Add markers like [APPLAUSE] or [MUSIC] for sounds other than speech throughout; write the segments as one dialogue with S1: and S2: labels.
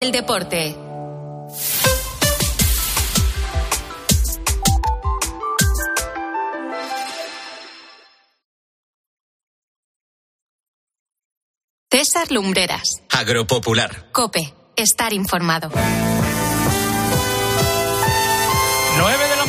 S1: El deporte. César Lumbreras.
S2: Agropopular.
S1: Cope. Estar informado.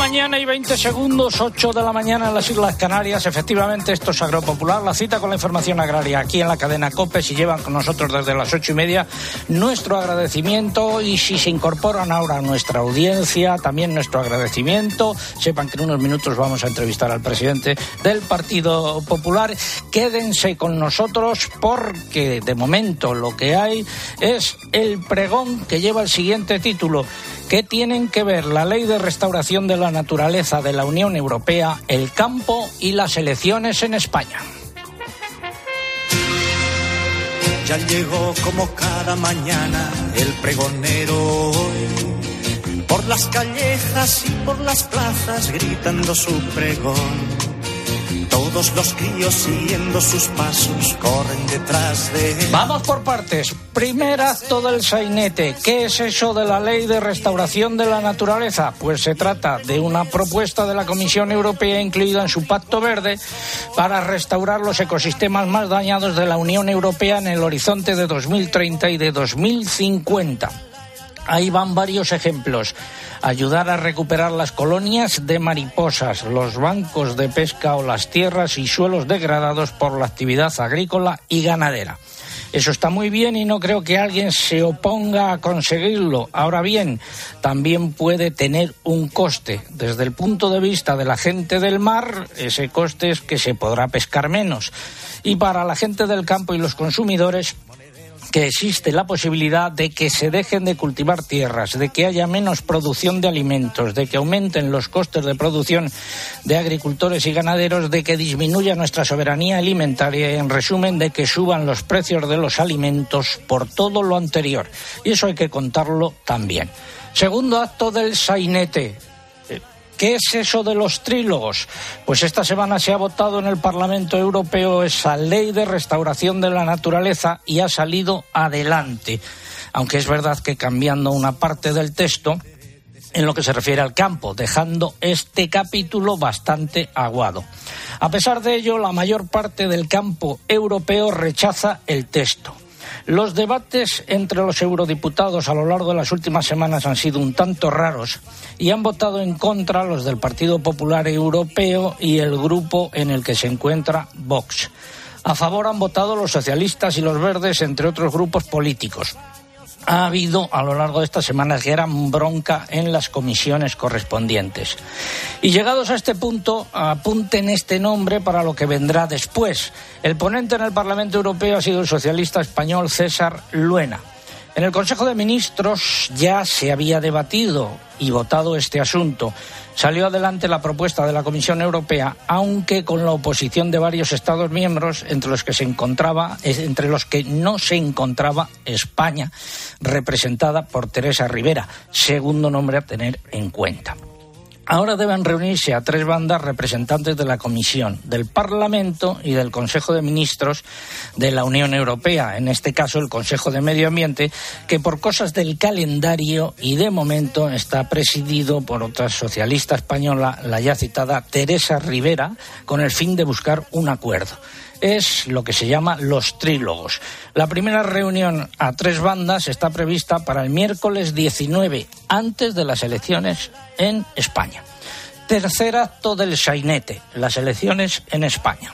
S3: Mañana y 20 segundos, 8 de la mañana en las Islas Canarias. Efectivamente, esto es Agropopular, la cita con la información agraria aquí en la cadena COPE. Si llevan con nosotros desde las ocho y media, nuestro agradecimiento y si se incorporan ahora a nuestra audiencia, también nuestro agradecimiento. Sepan que en unos minutos vamos a entrevistar al presidente del Partido Popular. Quédense con nosotros porque de momento lo que hay es el pregón que lleva el siguiente título. ¿Qué tienen que ver la ley de restauración de la naturaleza de la Unión Europea, el campo y las elecciones en España?
S4: Ya llegó como cada mañana el pregonero por las callejas y por las plazas gritando su pregón. Todos los críos siguiendo sus pasos corren detrás de.
S3: Vamos por partes. Primer acto del sainete. ¿Qué es eso de la ley de restauración de la naturaleza? Pues se trata de una propuesta de la Comisión Europea incluida en su Pacto Verde para restaurar los ecosistemas más dañados de la Unión Europea en el horizonte de 2030 y de 2050. Ahí van varios ejemplos. Ayudar a recuperar las colonias de mariposas, los bancos de pesca o las tierras y suelos degradados por la actividad agrícola y ganadera. Eso está muy bien y no creo que alguien se oponga a conseguirlo. Ahora bien, también puede tener un coste. Desde el punto de vista de la gente del mar, ese coste es que se podrá pescar menos. Y para la gente del campo y los consumidores, que existe la posibilidad de que se dejen de cultivar tierras, de que haya menos producción de alimentos, de que aumenten los costes de producción de agricultores y ganaderos, de que disminuya nuestra soberanía alimentaria y, en resumen, de que suban los precios de los alimentos por todo lo anterior. Y eso hay que contarlo también. Segundo acto del sainete. ¿Qué es eso de los trílogos? Pues esta semana se ha votado en el Parlamento Europeo esa ley de restauración de la naturaleza y ha salido adelante. Aunque es verdad que cambiando una parte del texto en lo que se refiere al campo, dejando este capítulo bastante aguado. A pesar de ello, la mayor parte del campo europeo rechaza el texto. Los debates entre los eurodiputados a lo largo de las últimas semanas han sido un tanto raros y han votado en contra los del Partido Popular Europeo y el grupo en el que se encuentra Vox. A favor han votado los socialistas y los verdes, entre otros grupos políticos ha habido a lo largo de estas semanas gran bronca en las comisiones correspondientes. Y llegados a este punto, apunten este nombre para lo que vendrá después. El ponente en el Parlamento Europeo ha sido el socialista español César Luena. En el Consejo de Ministros ya se había debatido y votado este asunto. Salió adelante la propuesta de la Comisión Europea, aunque con la oposición de varios Estados miembros, entre los que se encontraba, entre los que no se encontraba España, representada por Teresa Rivera, segundo nombre a tener en cuenta. Ahora deben reunirse a tres bandas representantes de la Comisión, del Parlamento y del Consejo de Ministros de la Unión Europea, en este caso el Consejo de Medio Ambiente, que por cosas del calendario y de momento está presidido por otra socialista española, la ya citada Teresa Rivera, con el fin de buscar un acuerdo es lo que se llama los trílogos. La primera reunión a tres bandas está prevista para el miércoles 19, antes de las elecciones en España. Tercer acto del sainete, las elecciones en España.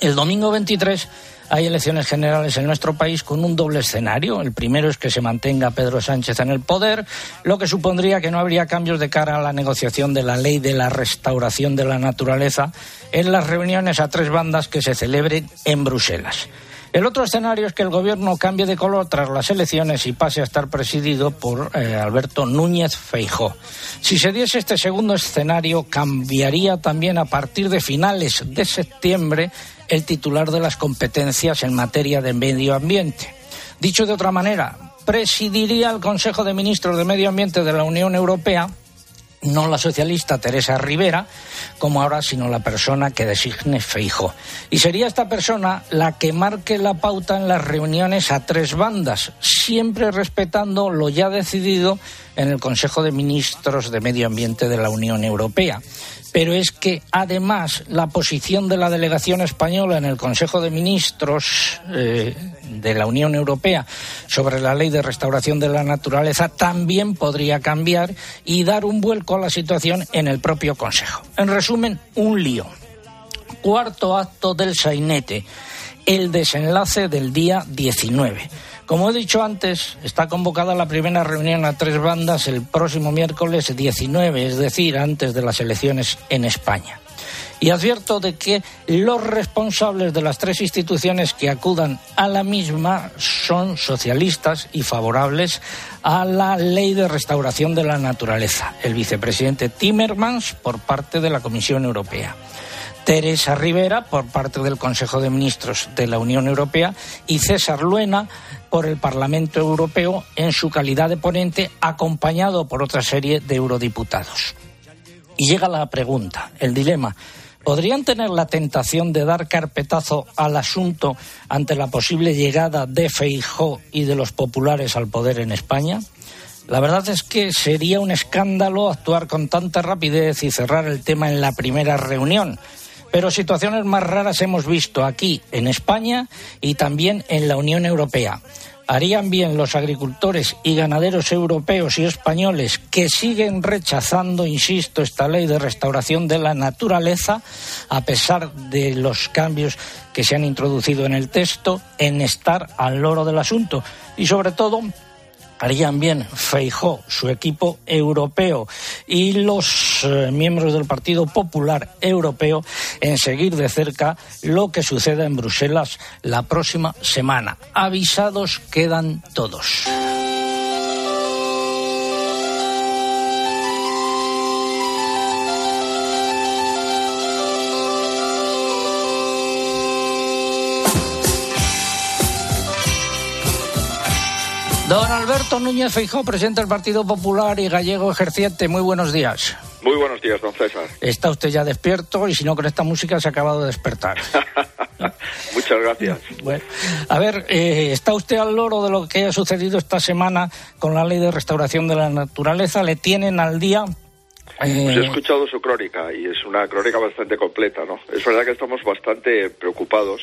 S3: El domingo 23 hay elecciones generales en nuestro país con un doble escenario. El primero es que se mantenga Pedro Sánchez en el poder, lo que supondría que no habría cambios de cara a la negociación de la ley de la restauración de la naturaleza en las reuniones a tres bandas que se celebren en Bruselas. El otro escenario es que el gobierno cambie de color tras las elecciones y pase a estar presidido por eh, Alberto Núñez Feijó. Si se diese este segundo escenario, cambiaría también a partir de finales de septiembre el titular de las competencias en materia de medio ambiente. Dicho de otra manera, presidiría el Consejo de Ministros de Medio Ambiente de la Unión Europea no la socialista Teresa Rivera, como ahora, sino la persona que designe Feijo. Y sería esta persona la que marque la pauta en las reuniones a tres bandas, siempre respetando lo ya decidido en el Consejo de Ministros de Medio Ambiente de la Unión Europea pero es que además la posición de la delegación española en el Consejo de Ministros eh, de la Unión Europea sobre la ley de restauración de la naturaleza también podría cambiar y dar un vuelco a la situación en el propio Consejo. En resumen, un lío. Cuarto acto del sainete, el desenlace del día 19 como he dicho antes, está convocada la primera reunión a tres bandas el próximo miércoles 19, es decir, antes de las elecciones en España. Y advierto de que los responsables de las tres instituciones que acudan a la misma son socialistas y favorables a la ley de restauración de la naturaleza. El vicepresidente Timmermans por parte de la Comisión Europea. Teresa Rivera por parte del Consejo de Ministros de la Unión Europea y César Luena por el Parlamento Europeo en su calidad de ponente, acompañado por otra serie de eurodiputados. Y llega la pregunta, el dilema. ¿Podrían tener la tentación de dar carpetazo al asunto ante la posible llegada de Feijó y de los populares al poder en España? La verdad es que sería un escándalo actuar con tanta rapidez y cerrar el tema en la primera reunión. Pero situaciones más raras hemos visto aquí, en España y también en la Unión Europea. Harían bien los agricultores y ganaderos europeos y españoles que siguen rechazando, insisto, esta ley de restauración de la naturaleza, a pesar de los cambios que se han introducido en el texto, en estar al loro del asunto y, sobre todo, harían bien Feijó, su equipo europeo y los eh, miembros del Partido Popular Europeo en seguir de cerca lo que suceda en Bruselas la próxima semana. Avisados quedan todos. Don Alberto Núñez Feijó, presidente del Partido Popular y gallego ejerciente. Muy buenos días.
S2: Muy buenos días, don César.
S3: Está usted ya despierto y si no con esta música se ha acabado de despertar. [LAUGHS]
S2: Muchas gracias.
S3: Bueno, a ver, eh, ¿está usted al loro de lo que ha sucedido esta semana con la ley de restauración de la naturaleza? ¿Le tienen al día?
S2: Pues he eh, escuchado su crónica y es una crónica bastante completa, ¿no? Es verdad que estamos bastante preocupados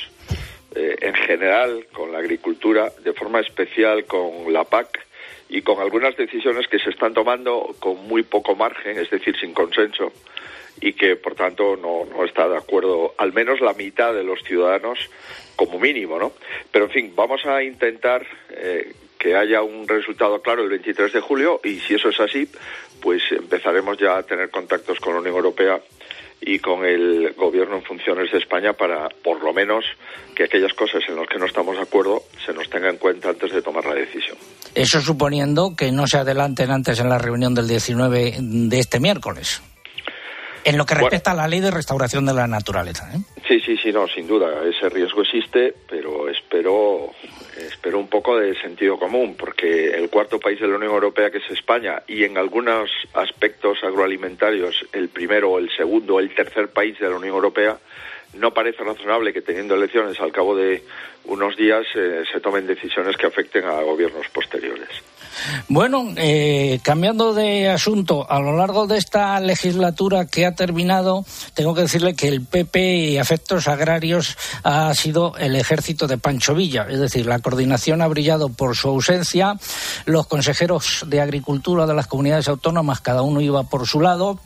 S2: eh, en general con la agricultura, de forma especial con la PAC y con algunas decisiones que se están tomando con muy poco margen, es decir, sin consenso, y que por tanto no, no está de acuerdo al menos la mitad de los ciudadanos como mínimo, ¿no? Pero en fin, vamos a intentar eh, que haya un resultado claro el 23 de julio y si eso es así, pues empezaremos ya a tener contactos con la Unión Europea y con el gobierno en funciones de España para, por lo menos, que aquellas cosas en las que no estamos de acuerdo se nos tenga en cuenta antes de tomar la decisión.
S3: Eso suponiendo que no se adelanten antes en la reunión del 19 de este miércoles. En lo que respecta a la ley de restauración de la naturaleza. ¿eh?
S2: Sí, sí, sí, no, sin duda. Ese riesgo existe, pero espero espero un poco de sentido común, porque el cuarto país de la Unión Europea, que es España, y en algunos aspectos agroalimentarios el primero, el segundo, el tercer país de la Unión Europea, no parece razonable que teniendo elecciones al cabo de unos días eh, se tomen decisiones que afecten a gobiernos posteriores.
S3: Bueno, eh, cambiando de asunto, a lo largo de esta legislatura que ha terminado, tengo que decirle que el PP y afectos agrarios ha sido el ejército de Pancho Villa, es decir, la coordinación ha brillado por su ausencia, los consejeros de Agricultura de las comunidades autónomas, cada uno iba por su lado,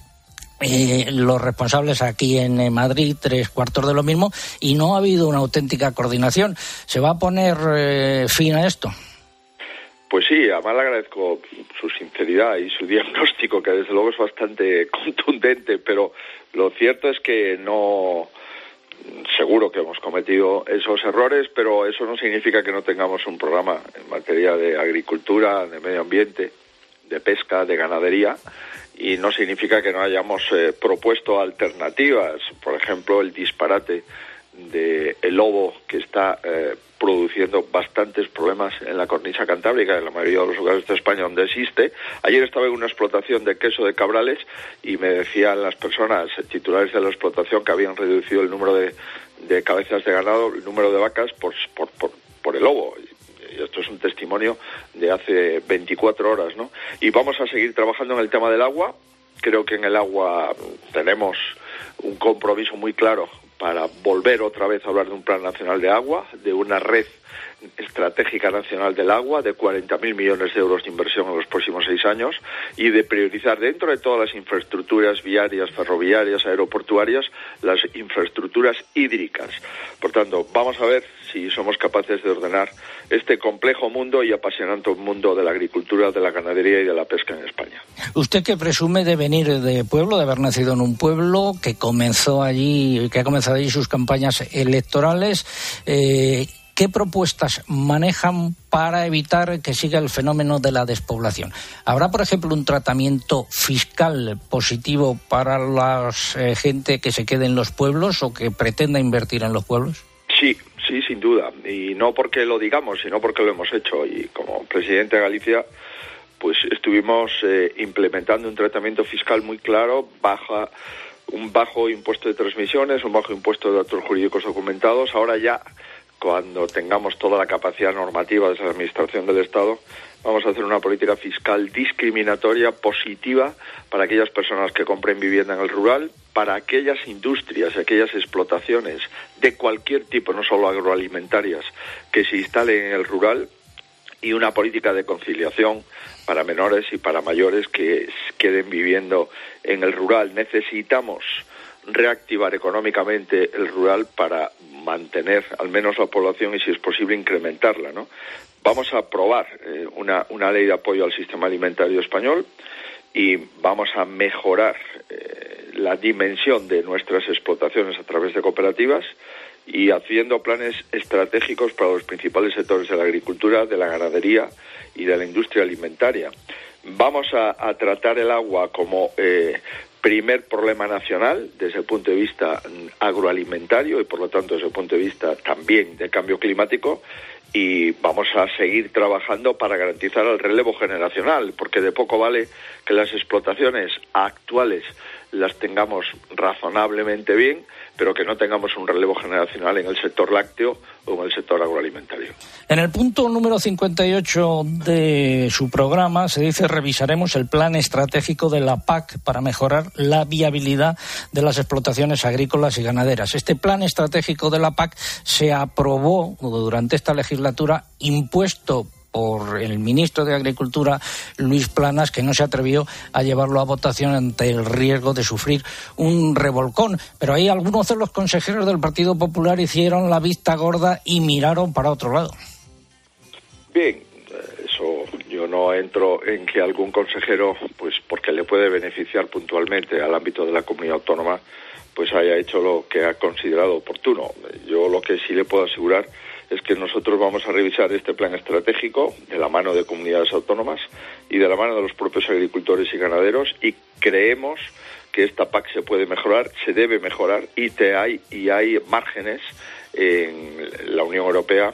S3: eh, los responsables aquí en eh, Madrid, tres cuartos de lo mismo, y no ha habido una auténtica coordinación. ¿Se va a poner fin a esto?
S2: Pues sí, además le agradezco su sinceridad y su [LAUGHS] diagnóstico, que desde luego es bastante contundente, pero lo cierto es que no, seguro que hemos cometido esos errores, pero eso no significa que no tengamos un programa en materia de agricultura, de medio ambiente, de pesca, de ganadería, y no significa que no hayamos eh, propuesto alternativas, por ejemplo, el disparate del el lobo que está eh, produciendo bastantes problemas en la cornisa cantábrica, en la mayoría de los lugares de España donde existe. Ayer estaba en una explotación de queso de cabrales y me decían las personas titulares de la explotación que habían reducido el número de, cabezas de ganado, el número de vacas por, por, por, por el lobo esto es un testimonio de hace 24 horas, ¿no? Y vamos a seguir trabajando en el tema del agua. Creo que en el agua tenemos un compromiso muy claro para volver otra vez a hablar de un plan nacional de agua, de una red estratégica nacional del agua de 40.000 millones de euros de inversión en los próximos seis años y de priorizar dentro de todas las infraestructuras viarias, ferroviarias, aeroportuarias, las infraestructuras hídricas. Por tanto, vamos a ver si somos capaces de ordenar este complejo mundo y apasionante mundo de la agricultura, de la ganadería y de la pesca en España.
S3: Usted que presume de venir de pueblo, de haber nacido en un pueblo que comenzó allí, que ha comenzado allí sus campañas electorales, eh, ¿qué propuestas manejan para evitar que siga el fenómeno de la despoblación? ¿Habrá, por ejemplo, un tratamiento fiscal positivo para la eh, gente que se quede en los pueblos o que pretenda invertir en los pueblos?
S2: Sí, sí, sin duda. Y no porque lo digamos, sino porque lo hemos hecho. Y como presidente de Galicia pues estuvimos eh, implementando un tratamiento fiscal muy claro, baja un bajo impuesto de transmisiones, un bajo impuesto de datos jurídicos documentados. Ahora ya, cuando tengamos toda la capacidad normativa de esa administración del Estado, vamos a hacer una política fiscal discriminatoria positiva para aquellas personas que compren vivienda en el rural, para aquellas industrias, aquellas explotaciones de cualquier tipo, no solo agroalimentarias, que se instalen en el rural y una política de conciliación para menores y para mayores que queden viviendo en el rural. Necesitamos reactivar económicamente el rural para mantener al menos la población y si es posible incrementarla, ¿no? Vamos a aprobar eh, una, una ley de apoyo al sistema alimentario español y vamos a mejorar eh, la dimensión de nuestras explotaciones a través de cooperativas y haciendo planes estratégicos para los principales sectores de la agricultura, de la ganadería y de la industria alimentaria. Vamos a, tratar el agua como eh, primer problema nacional desde el punto de vista agroalimentario y por lo tanto desde el punto de vista también del cambio climático y vamos a seguir trabajando para garantizar el relevo generacional, porque de poco vale que las explotaciones actuales las tengamos razonablemente bien, pero que no tengamos un relevo generacional en el sector lácteo o en el sector agroalimentario.
S3: En el punto número 58 de su programa se dice revisaremos el plan estratégico de la PAC para mejorar la viabilidad de las explotaciones agrícolas y ganaderas. Este plan estratégico de la PAC se aprobó durante esta legislatura impuesto por el ministro de Agricultura, Luis Planas, que no se atrevió a llevarlo a votación ante el riesgo de sufrir un revolcón. Pero ahí algunos de los consejeros del Partido Popular hicieron la vista gorda y miraron para otro lado.
S2: Bien, eso yo no entro en que algún consejero, pues porque le puede beneficiar puntualmente al ámbito de la comunidad autónoma, pues haya hecho lo que ha considerado oportuno. Yo lo que sí le puedo asegurar es que nosotros vamos a revisar este plan estratégico de la mano de comunidades autónomas y de la mano de los propios agricultores y ganaderos y creemos que esta PAC se puede mejorar, se debe mejorar y, te hay, y hay márgenes en la Unión Europea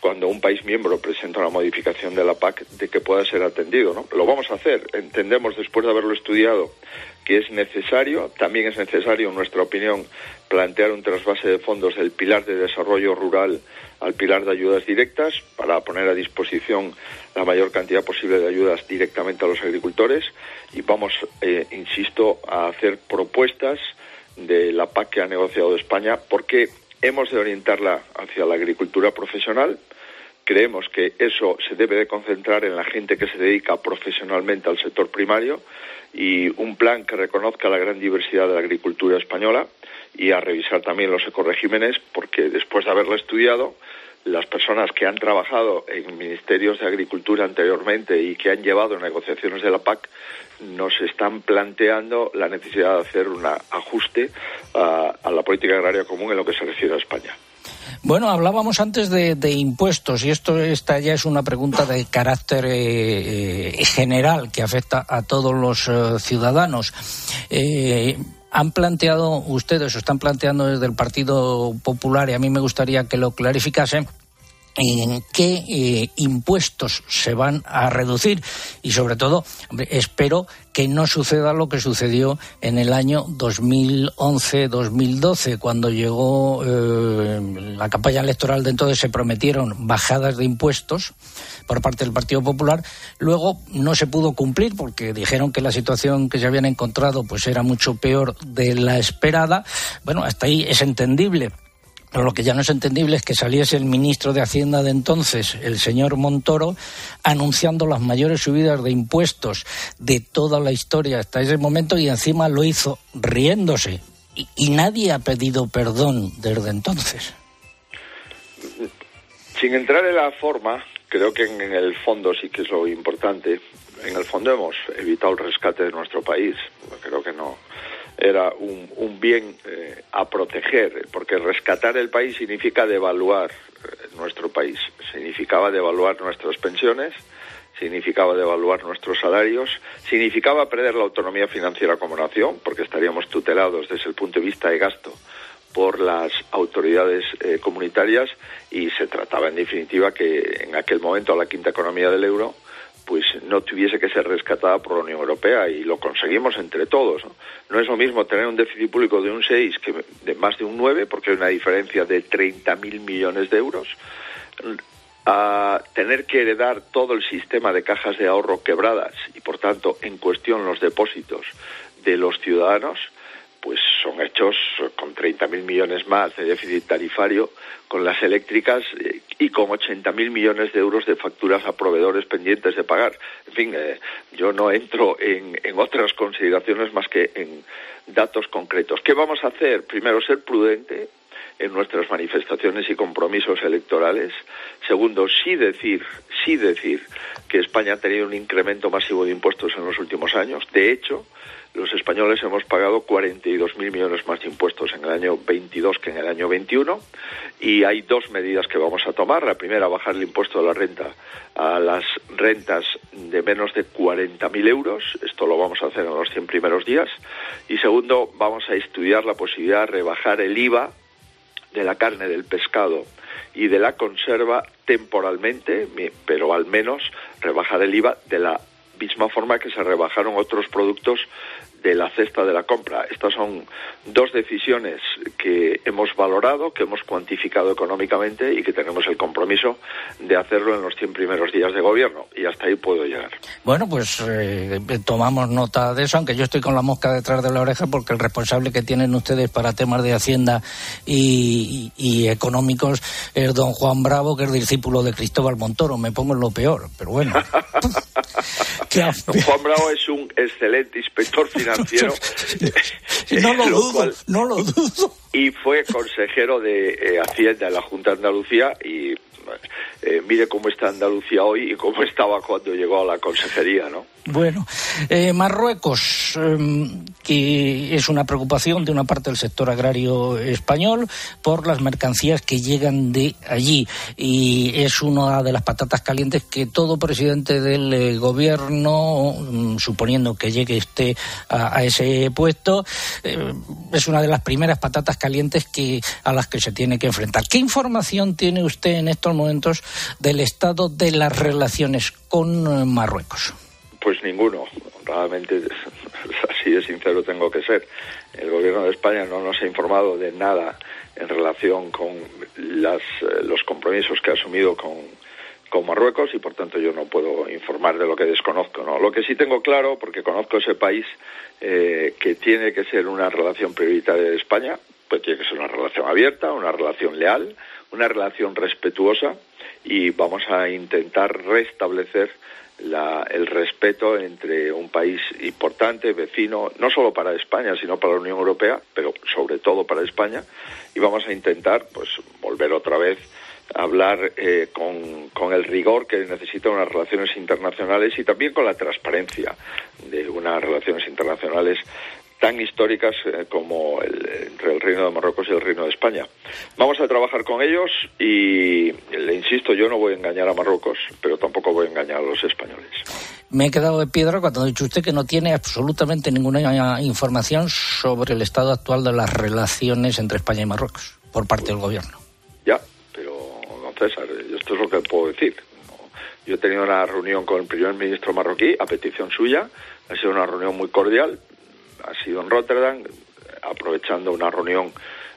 S2: cuando un país miembro presenta una modificación de la PAC de que pueda ser atendido. ¿no? Lo vamos a hacer. Entendemos, después de haberlo estudiado, que es necesario, también es necesario, en nuestra opinión, plantear un trasvase de fondos del pilar de desarrollo rural al pilar de ayudas directas para poner a disposición la mayor cantidad posible de ayudas directamente a los agricultores y vamos, eh, insisto, a hacer propuestas de la PAC que ha negociado España porque hemos de orientarla hacia la agricultura profesional. Creemos que eso se debe de concentrar en la gente que se dedica profesionalmente al sector primario y un plan que reconozca la gran diversidad de la agricultura española y a revisar también los ecoregímenes porque después de haberlo estudiado las personas que han trabajado en ministerios de agricultura anteriormente y que han llevado negociaciones de la PAC nos están planteando la necesidad de hacer un ajuste a, la política agraria común en lo que se refiere a España.
S3: Bueno, hablábamos antes de, impuestos y esto esta ya es una pregunta de carácter eh, eh, general que afecta a todos los eh, ciudadanos. han planteado ustedes o están planteando desde el Partido Popular y a mí me gustaría que lo clarificasen en qué eh, impuestos se van a reducir y sobre todo espero que no suceda lo que sucedió en el año 2011-2012 cuando llegó eh, la campaña electoral de entonces se prometieron bajadas de impuestos por parte del Partido Popular. Luego no se pudo cumplir porque dijeron que la situación que se habían encontrado pues era mucho peor de la esperada. Bueno hasta ahí es entendible lo que ya no es entendible es que saliese el ministro de Hacienda de entonces, el señor Montoro, anunciando las mayores subidas de impuestos de toda la historia hasta ese momento y encima lo hizo riéndose. Y, nadie ha pedido perdón desde entonces.
S2: Sin entrar en la forma, creo que en el fondo sí que es lo importante. En el fondo hemos evitado el rescate de nuestro país. Creo que no, era un, un bien eh, a proteger, porque rescatar el país significa devaluar eh, nuestro país, significaba devaluar nuestras pensiones, significaba devaluar nuestros salarios, significaba perder la autonomía financiera como nación, porque estaríamos tutelados desde el punto de vista de gasto por las autoridades eh, comunitarias y se trataba en definitiva que en aquel momento la quinta economía del euro pues no tuviese que ser rescatada por la Unión Europea y lo conseguimos entre todos. No, es lo mismo tener un déficit público de un 6 que de más de un 9, porque hay una diferencia de 30.000 millones de euros, a tener que heredar todo el sistema de cajas de ahorro quebradas y, por tanto, en cuestión los depósitos de los ciudadanos, pues son hechos con 30.000 millones más de déficit tarifario con las eléctricas eh, y con 80.000 millones de euros de facturas a proveedores pendientes de pagar. En fin, eh, yo no entro en, en, otras consideraciones más que en datos concretos. ¿Qué vamos a hacer? Primero, ser prudente en nuestras manifestaciones y compromisos electorales. Segundo, sí decir, sí decir que España ha tenido un incremento masivo de impuestos en los últimos años. De hecho, los españoles hemos pagado 42.000 millones más de impuestos en el año 22 que en el año 21 y hay dos medidas que vamos a tomar. La primera, bajar el impuesto de la renta a las rentas de menos de 40.000 euros. Esto lo vamos a hacer en los 100 primeros días. Y segundo, vamos a estudiar la posibilidad de rebajar el IVA de la carne, del pescado y de la conserva temporalmente, pero al menos rebajar el IVA de la misma forma que se rebajaron otros productos de la cesta de la compra. Estas son dos decisiones que hemos valorado, que hemos cuantificado económicamente y que tenemos el compromiso de hacerlo en los 100 primeros días de gobierno. Y hasta ahí puedo llegar.
S3: Bueno, pues eh, tomamos nota de eso, aunque yo estoy con la mosca detrás de la oreja porque el responsable que tienen ustedes para temas de Hacienda y, económicos es don Juan Bravo, que es discípulo de Cristóbal Montoro. Me pongo en lo peor, pero bueno. [LAUGHS]
S2: Juan Bravo es un excelente inspector financiero. [LAUGHS]
S3: no lo [LAUGHS] dudo, no lo dudo.
S2: Y fue consejero de eh, Hacienda en la Junta de Andalucía y eh, mire cómo está Andalucía hoy y cómo estaba cuando llegó a la consejería, ¿no?
S3: Bueno, eh, Marruecos, em, que es una preocupación de una parte del sector agrario español por las mercancías que llegan de allí y es una de las patatas calientes que todo presidente del eh, gobierno, mm, suponiendo que llegue este a, ese puesto, es una de las primeras patatas calientes que a las que se tiene que enfrentar. ¿Qué información tiene usted en estos momentos del estado de las relaciones con eh, Marruecos?
S2: Pues ninguno. Realmente, [LAUGHS] así de sincero tengo que ser. El gobierno de España no nos ha informado de nada en relación con las, eh, los compromisos que ha asumido con, con Marruecos y por tanto yo no puedo informar de lo que desconozco. ¿no? Lo que sí tengo claro, porque conozco ese país eh, que tiene que ser una relación prioritaria de España, pues tiene que ser una relación abierta, una relación leal, una relación respetuosa y vamos a intentar restablecer el respeto entre un país importante, vecino, no solo para España, sino para la Unión Europea, pero sobre todo para España, y vamos a intentar pues volver otra vez a hablar eh, con, con, el rigor que necesitan unas relaciones internacionales y también con la transparencia de unas relaciones internacionales tan históricas eh, como el, entre el Reino de Marruecos y el Reino de España. Vamos a trabajar con ellos y le insisto, yo no voy a engañar a Marruecos, pero tampoco voy a engañar a los españoles.
S3: Me he quedado de piedra cuando ha dicho usted que no tiene absolutamente ninguna información sobre el estado actual de las relaciones entre España y Marruecos por parte del gobierno.
S2: Ya, pero, don César, esto es lo que puedo decir. Yo he tenido una reunión con el primer ministro marroquí a petición suya. Ha sido una reunión muy cordial. Ha sido en Rotterdam, aprovechando una reunión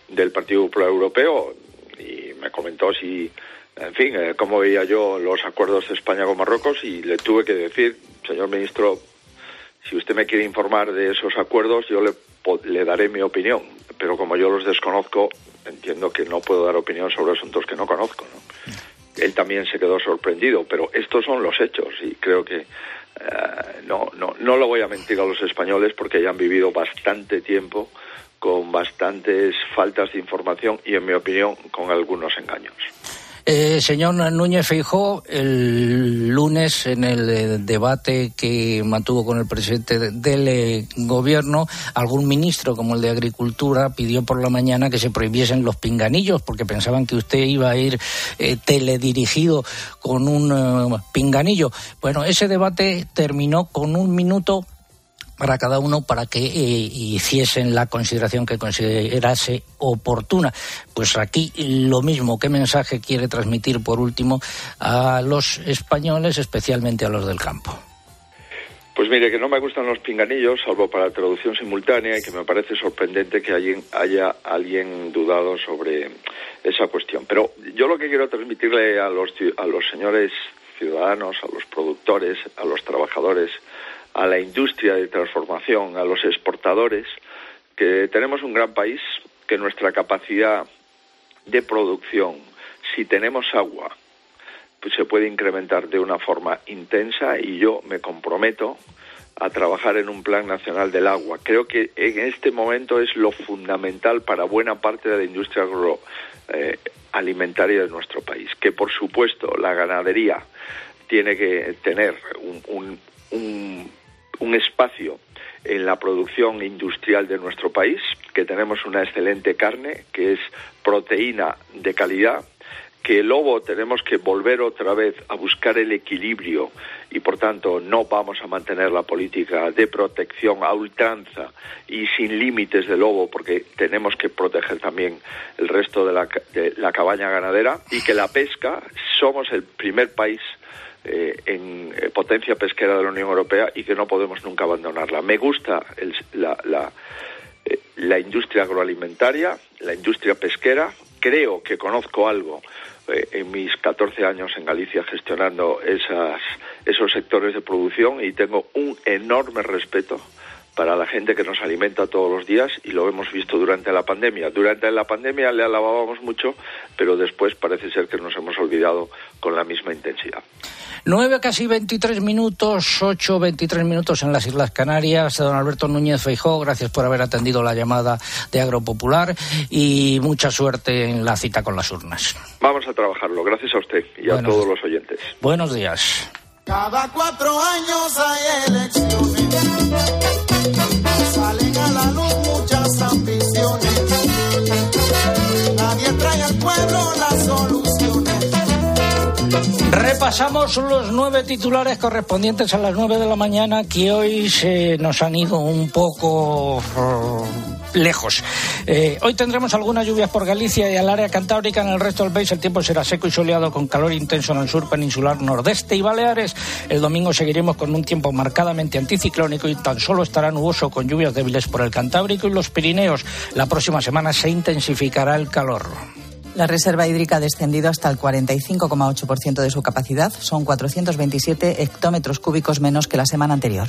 S2: del Partido Popular Europeo y me comentó si, en fin, eh, cómo veía yo los acuerdos de España con Marruecos y le tuve que decir, señor ministro, si usted me quiere informar de esos acuerdos, yo le, le daré mi opinión. Pero como yo los desconozco, entiendo que no puedo dar opinión sobre asuntos que no conozco. ¿no? él también se quedó sorprendido, pero estos son los hechos y creo que eh, no, no, no lo voy a mentir a los españoles porque ya han vivido bastante tiempo con bastantes faltas de información y, en mi opinión, con algunos engaños.
S3: Eh, señor Núñez Feijó, el lunes en el eh, debate que mantuvo con el presidente del eh, gobierno, algún ministro como el de Agricultura pidió por la mañana que se prohibiesen los pinganillos porque pensaban que usted iba a ir teledirigido con un pinganillo. Bueno, ese debate terminó con un minuto para cada uno para que eh, hiciesen la consideración que considerase oportuna. Pues aquí lo mismo, ¿qué mensaje quiere transmitir por último a los españoles, especialmente a los del campo?
S2: Pues mire, que no me gustan los pinganillos, salvo para traducción simultánea, y que me parece sorprendente que haya alguien dudado sobre esa cuestión. Pero yo lo que quiero transmitirle a los, a los señores ciudadanos, a los productores, a los trabajadores, a la industria de transformación, a los exportadores, que tenemos un gran país, que nuestra capacidad de producción, si tenemos agua, pues se puede incrementar de una forma intensa y yo me comprometo a trabajar en un plan nacional del agua. Creo que en este momento es lo fundamental para buena parte de la industria agroalimentaria de nuestro país. Que por supuesto la ganadería tiene que tener un, un un espacio en la producción industrial de nuestro país, que tenemos una excelente carne, que es proteína de calidad, que lobo tenemos que volver otra vez a buscar el equilibrio y por tanto no vamos a mantener la política de protección a ultranza y sin límites de lobo porque tenemos que proteger también el resto de la, de la cabaña ganadera y que la pesca somos el primer país eh, en eh, potencia pesquera de la Unión Europea y que no podemos nunca abandonarla. Me gusta la, la, eh, la, industria agroalimentaria, la industria pesquera. Creo que conozco algo en mis 14 años en Galicia gestionando esas, esos sectores de producción y tengo un enorme respeto para la gente que nos alimenta todos los días y lo hemos visto durante la pandemia. Durante la pandemia le alabábamos mucho, pero después parece ser que nos hemos olvidado con la misma intensidad.
S3: Nueve, casi 23 minutos, ocho, 23 minutos en las Islas Canarias. Don Alberto Núñez Feijó, gracias por haber atendido la llamada de Agropopular y mucha suerte en la cita con las urnas.
S2: Vamos a trabajarlo. Gracias a usted y a todos los oyentes.
S3: Buenos días.
S5: Cada cuatro años hay elecciones
S3: Repasamos los nueve titulares correspondientes a las nueve de la mañana que hoy se nos han ido un poco lejos. Eh, hoy tendremos algunas lluvias por Galicia y al área cantábrica. En el resto del país el tiempo será seco y soleado con calor intenso en el sur peninsular, nordeste y Baleares. El domingo seguiremos con un tiempo marcadamente anticiclónico y tan solo estará nuboso con lluvias débiles por el Cantábrico y los Pirineos. La próxima semana se intensificará el calor.
S6: La reserva hídrica ha descendido hasta el 45,8% de su capacidad. Son 427 hectómetros cúbicos menos que la semana anterior.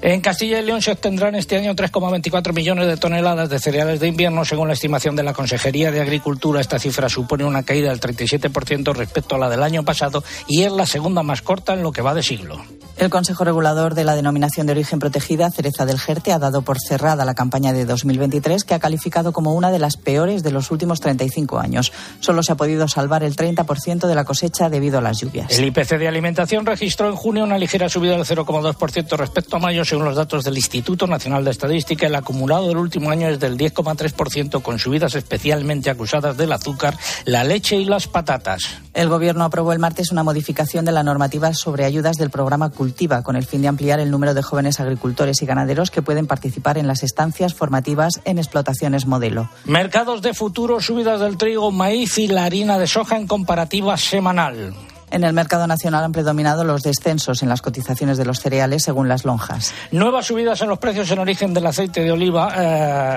S3: En Castilla y León se obtendrán este año 3,24 millones de toneladas de cereales de invierno, según la estimación de la Consejería de Agricultura. Esta cifra supone una caída del 37% respecto a la del año pasado y es la segunda más corta en lo que va de siglo.
S6: El Consejo Regulador de la Denominación de Origen Protegida, Cereza del Jerte, ha dado por cerrada la campaña de 2023, que ha calificado como una de las peores de los últimos 35 años. Solo se ha podido salvar el 30% de la cosecha debido a las lluvias.
S3: El IPC de alimentación registró en junio una ligera subida del 0,2% respecto a mayo, según los datos del Instituto Nacional de Estadística. El acumulado del último año es del 10,3%, con subidas especialmente acusadas del azúcar, la leche y las patatas.
S6: El Gobierno aprobó el martes una modificación de la normativa sobre ayudas del programa Cultiva, con el fin de ampliar el número de jóvenes agricultores y ganaderos que pueden participar en las estancias formativas en explotaciones modelo.
S3: Mercados de futuro, subidas del trigo, maíz y la harina de soja en comparativa semanal.
S6: En el mercado nacional han predominado los descensos en las cotizaciones de los cereales según las lonjas.
S3: Nuevas subidas en los precios en origen del aceite de oliva.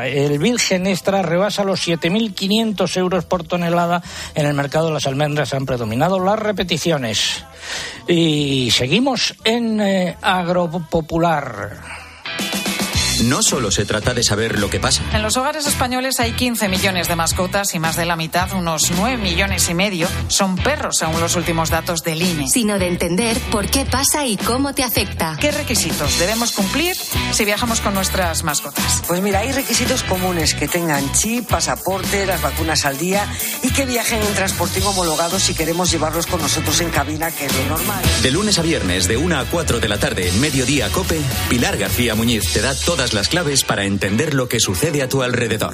S3: Eh, el virgen extra rebasa los 7.500 euros por tonelada. En el mercado de las almendras han predominado las repeticiones. Y seguimos en eh, Agropopular.
S7: No solo se trata de saber lo que pasa.
S8: En los hogares españoles hay 15 millones de mascotas y más de la mitad, unos 9 millones y medio, son perros, según los últimos datos del INE.
S1: Sino de entender por qué pasa y cómo te afecta.
S8: ¿Qué requisitos debemos cumplir si viajamos con nuestras mascotas?
S9: Pues mira, hay requisitos comunes que tengan chip, pasaporte, las vacunas al día y que viajen en transporte homologado si queremos llevarlos con nosotros en cabina, que es lo normal.
S7: De lunes a viernes, de 1 a 4 de la tarde, mediodía Cope, Pilar García Muñiz te da todas las claves para entender lo que sucede a tu alrededor.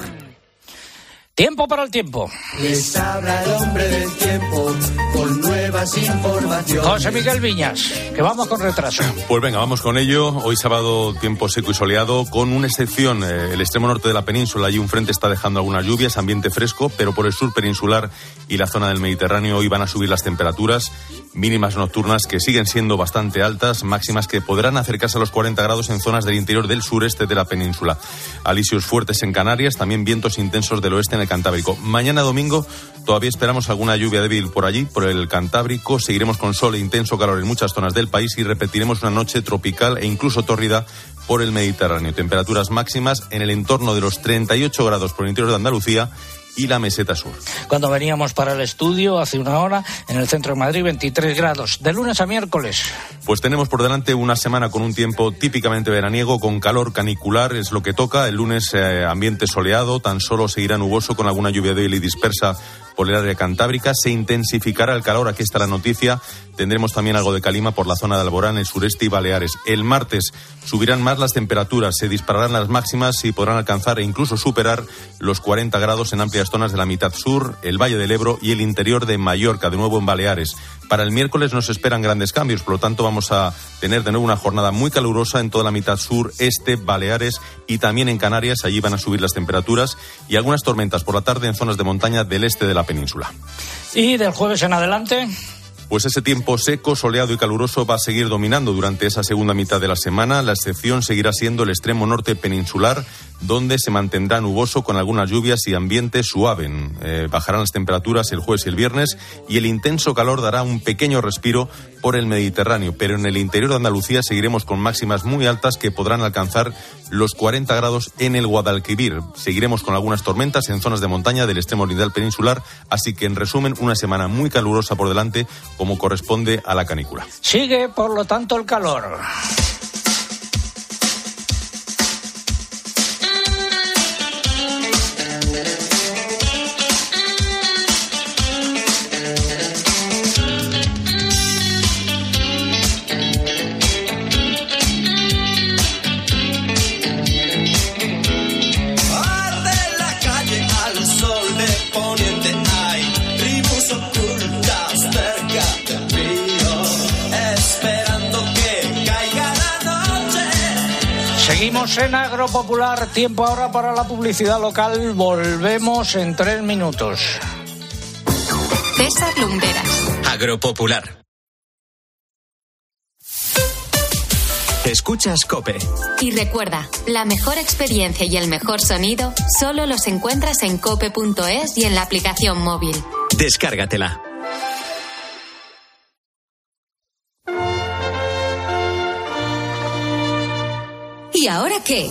S3: Tiempo para el tiempo.
S5: Les habla el hombre del tiempo con nuevas informaciones.
S3: José Miguel Viñas, que vamos con retraso.
S10: Pues venga, vamos con ello. Hoy sábado tiempo seco y soleado, con una excepción, eh, el extremo norte de la península. Allí un frente está dejando algunas lluvias, ambiente fresco, pero por el sur peninsular y la zona del Mediterráneo hoy van a subir las temperaturas mínimas nocturnas que siguen siendo bastante altas, máximas que podrán acercarse a los 40 grados en zonas del interior del sureste de la península. Alisios fuertes en Canarias, también vientos intensos del oeste en el Cantábrico. Mañana domingo todavía esperamos alguna lluvia débil por allí, por el Cantábrico. Seguiremos con sol e intenso calor en muchas zonas del país y repetiremos una noche tropical e incluso tórrida por el Mediterráneo. Temperaturas máximas en el entorno de los 38 grados por el interior de Andalucía y la meseta sur.
S3: Cuando veníamos para el estudio hace una hora, en el centro de Madrid, 23 grados, de lunes a miércoles.
S10: Pues tenemos por delante una semana con un tiempo típicamente veraniego, con calor canicular, es lo que toca. El lunes eh, ambiente soleado, tan solo seguirá nuboso con alguna lluvia débil y dispersa por el área cantábrica. Se intensificará el calor, aquí está la noticia. Tendremos también algo de calima por la zona de Alborán, el sureste y Baleares. El martes subirán más las temperaturas, se dispararán las máximas y podrán alcanzar e incluso superar los 40 grados en amplias zonas de la mitad sur, el Valle del Ebro y el interior de Mallorca, de nuevo en Baleares. Para el miércoles nos esperan grandes cambios, por lo tanto vamos a tener de nuevo una jornada muy calurosa en toda la mitad sur, este, Baleares y también en Canarias. Allí van a subir las temperaturas y algunas tormentas por la tarde en zonas de montaña del este de la península.
S3: ¿Y del jueves en adelante?
S10: Pues ese tiempo seco, soleado y caluroso va a seguir dominando durante esa segunda mitad de la semana. La excepción seguirá siendo el extremo norte peninsular, donde se mantendrá nuboso con algunas lluvias y ambiente suave. Eh, bajarán las temperaturas el jueves y el viernes y el intenso calor dará un pequeño respiro por el Mediterráneo. Pero en el interior de Andalucía seguiremos con máximas muy altas que podrán alcanzar los 40 grados en el Guadalquivir. Seguiremos con algunas tormentas en zonas de montaña del extremo oriental peninsular. Así que, en resumen, una semana muy calurosa por delante como corresponde a la canícula.
S3: Sigue, por lo tanto, el calor. Seguimos en Agropopular, tiempo ahora para la publicidad local. Volvemos en tres minutos.
S1: César Lumberas.
S7: Agropopular. Escuchas Cope.
S1: Y recuerda, la mejor experiencia y el mejor sonido solo los encuentras en cope.es y en la aplicación móvil.
S7: Descárgatela.
S1: ¿Y ahora qué?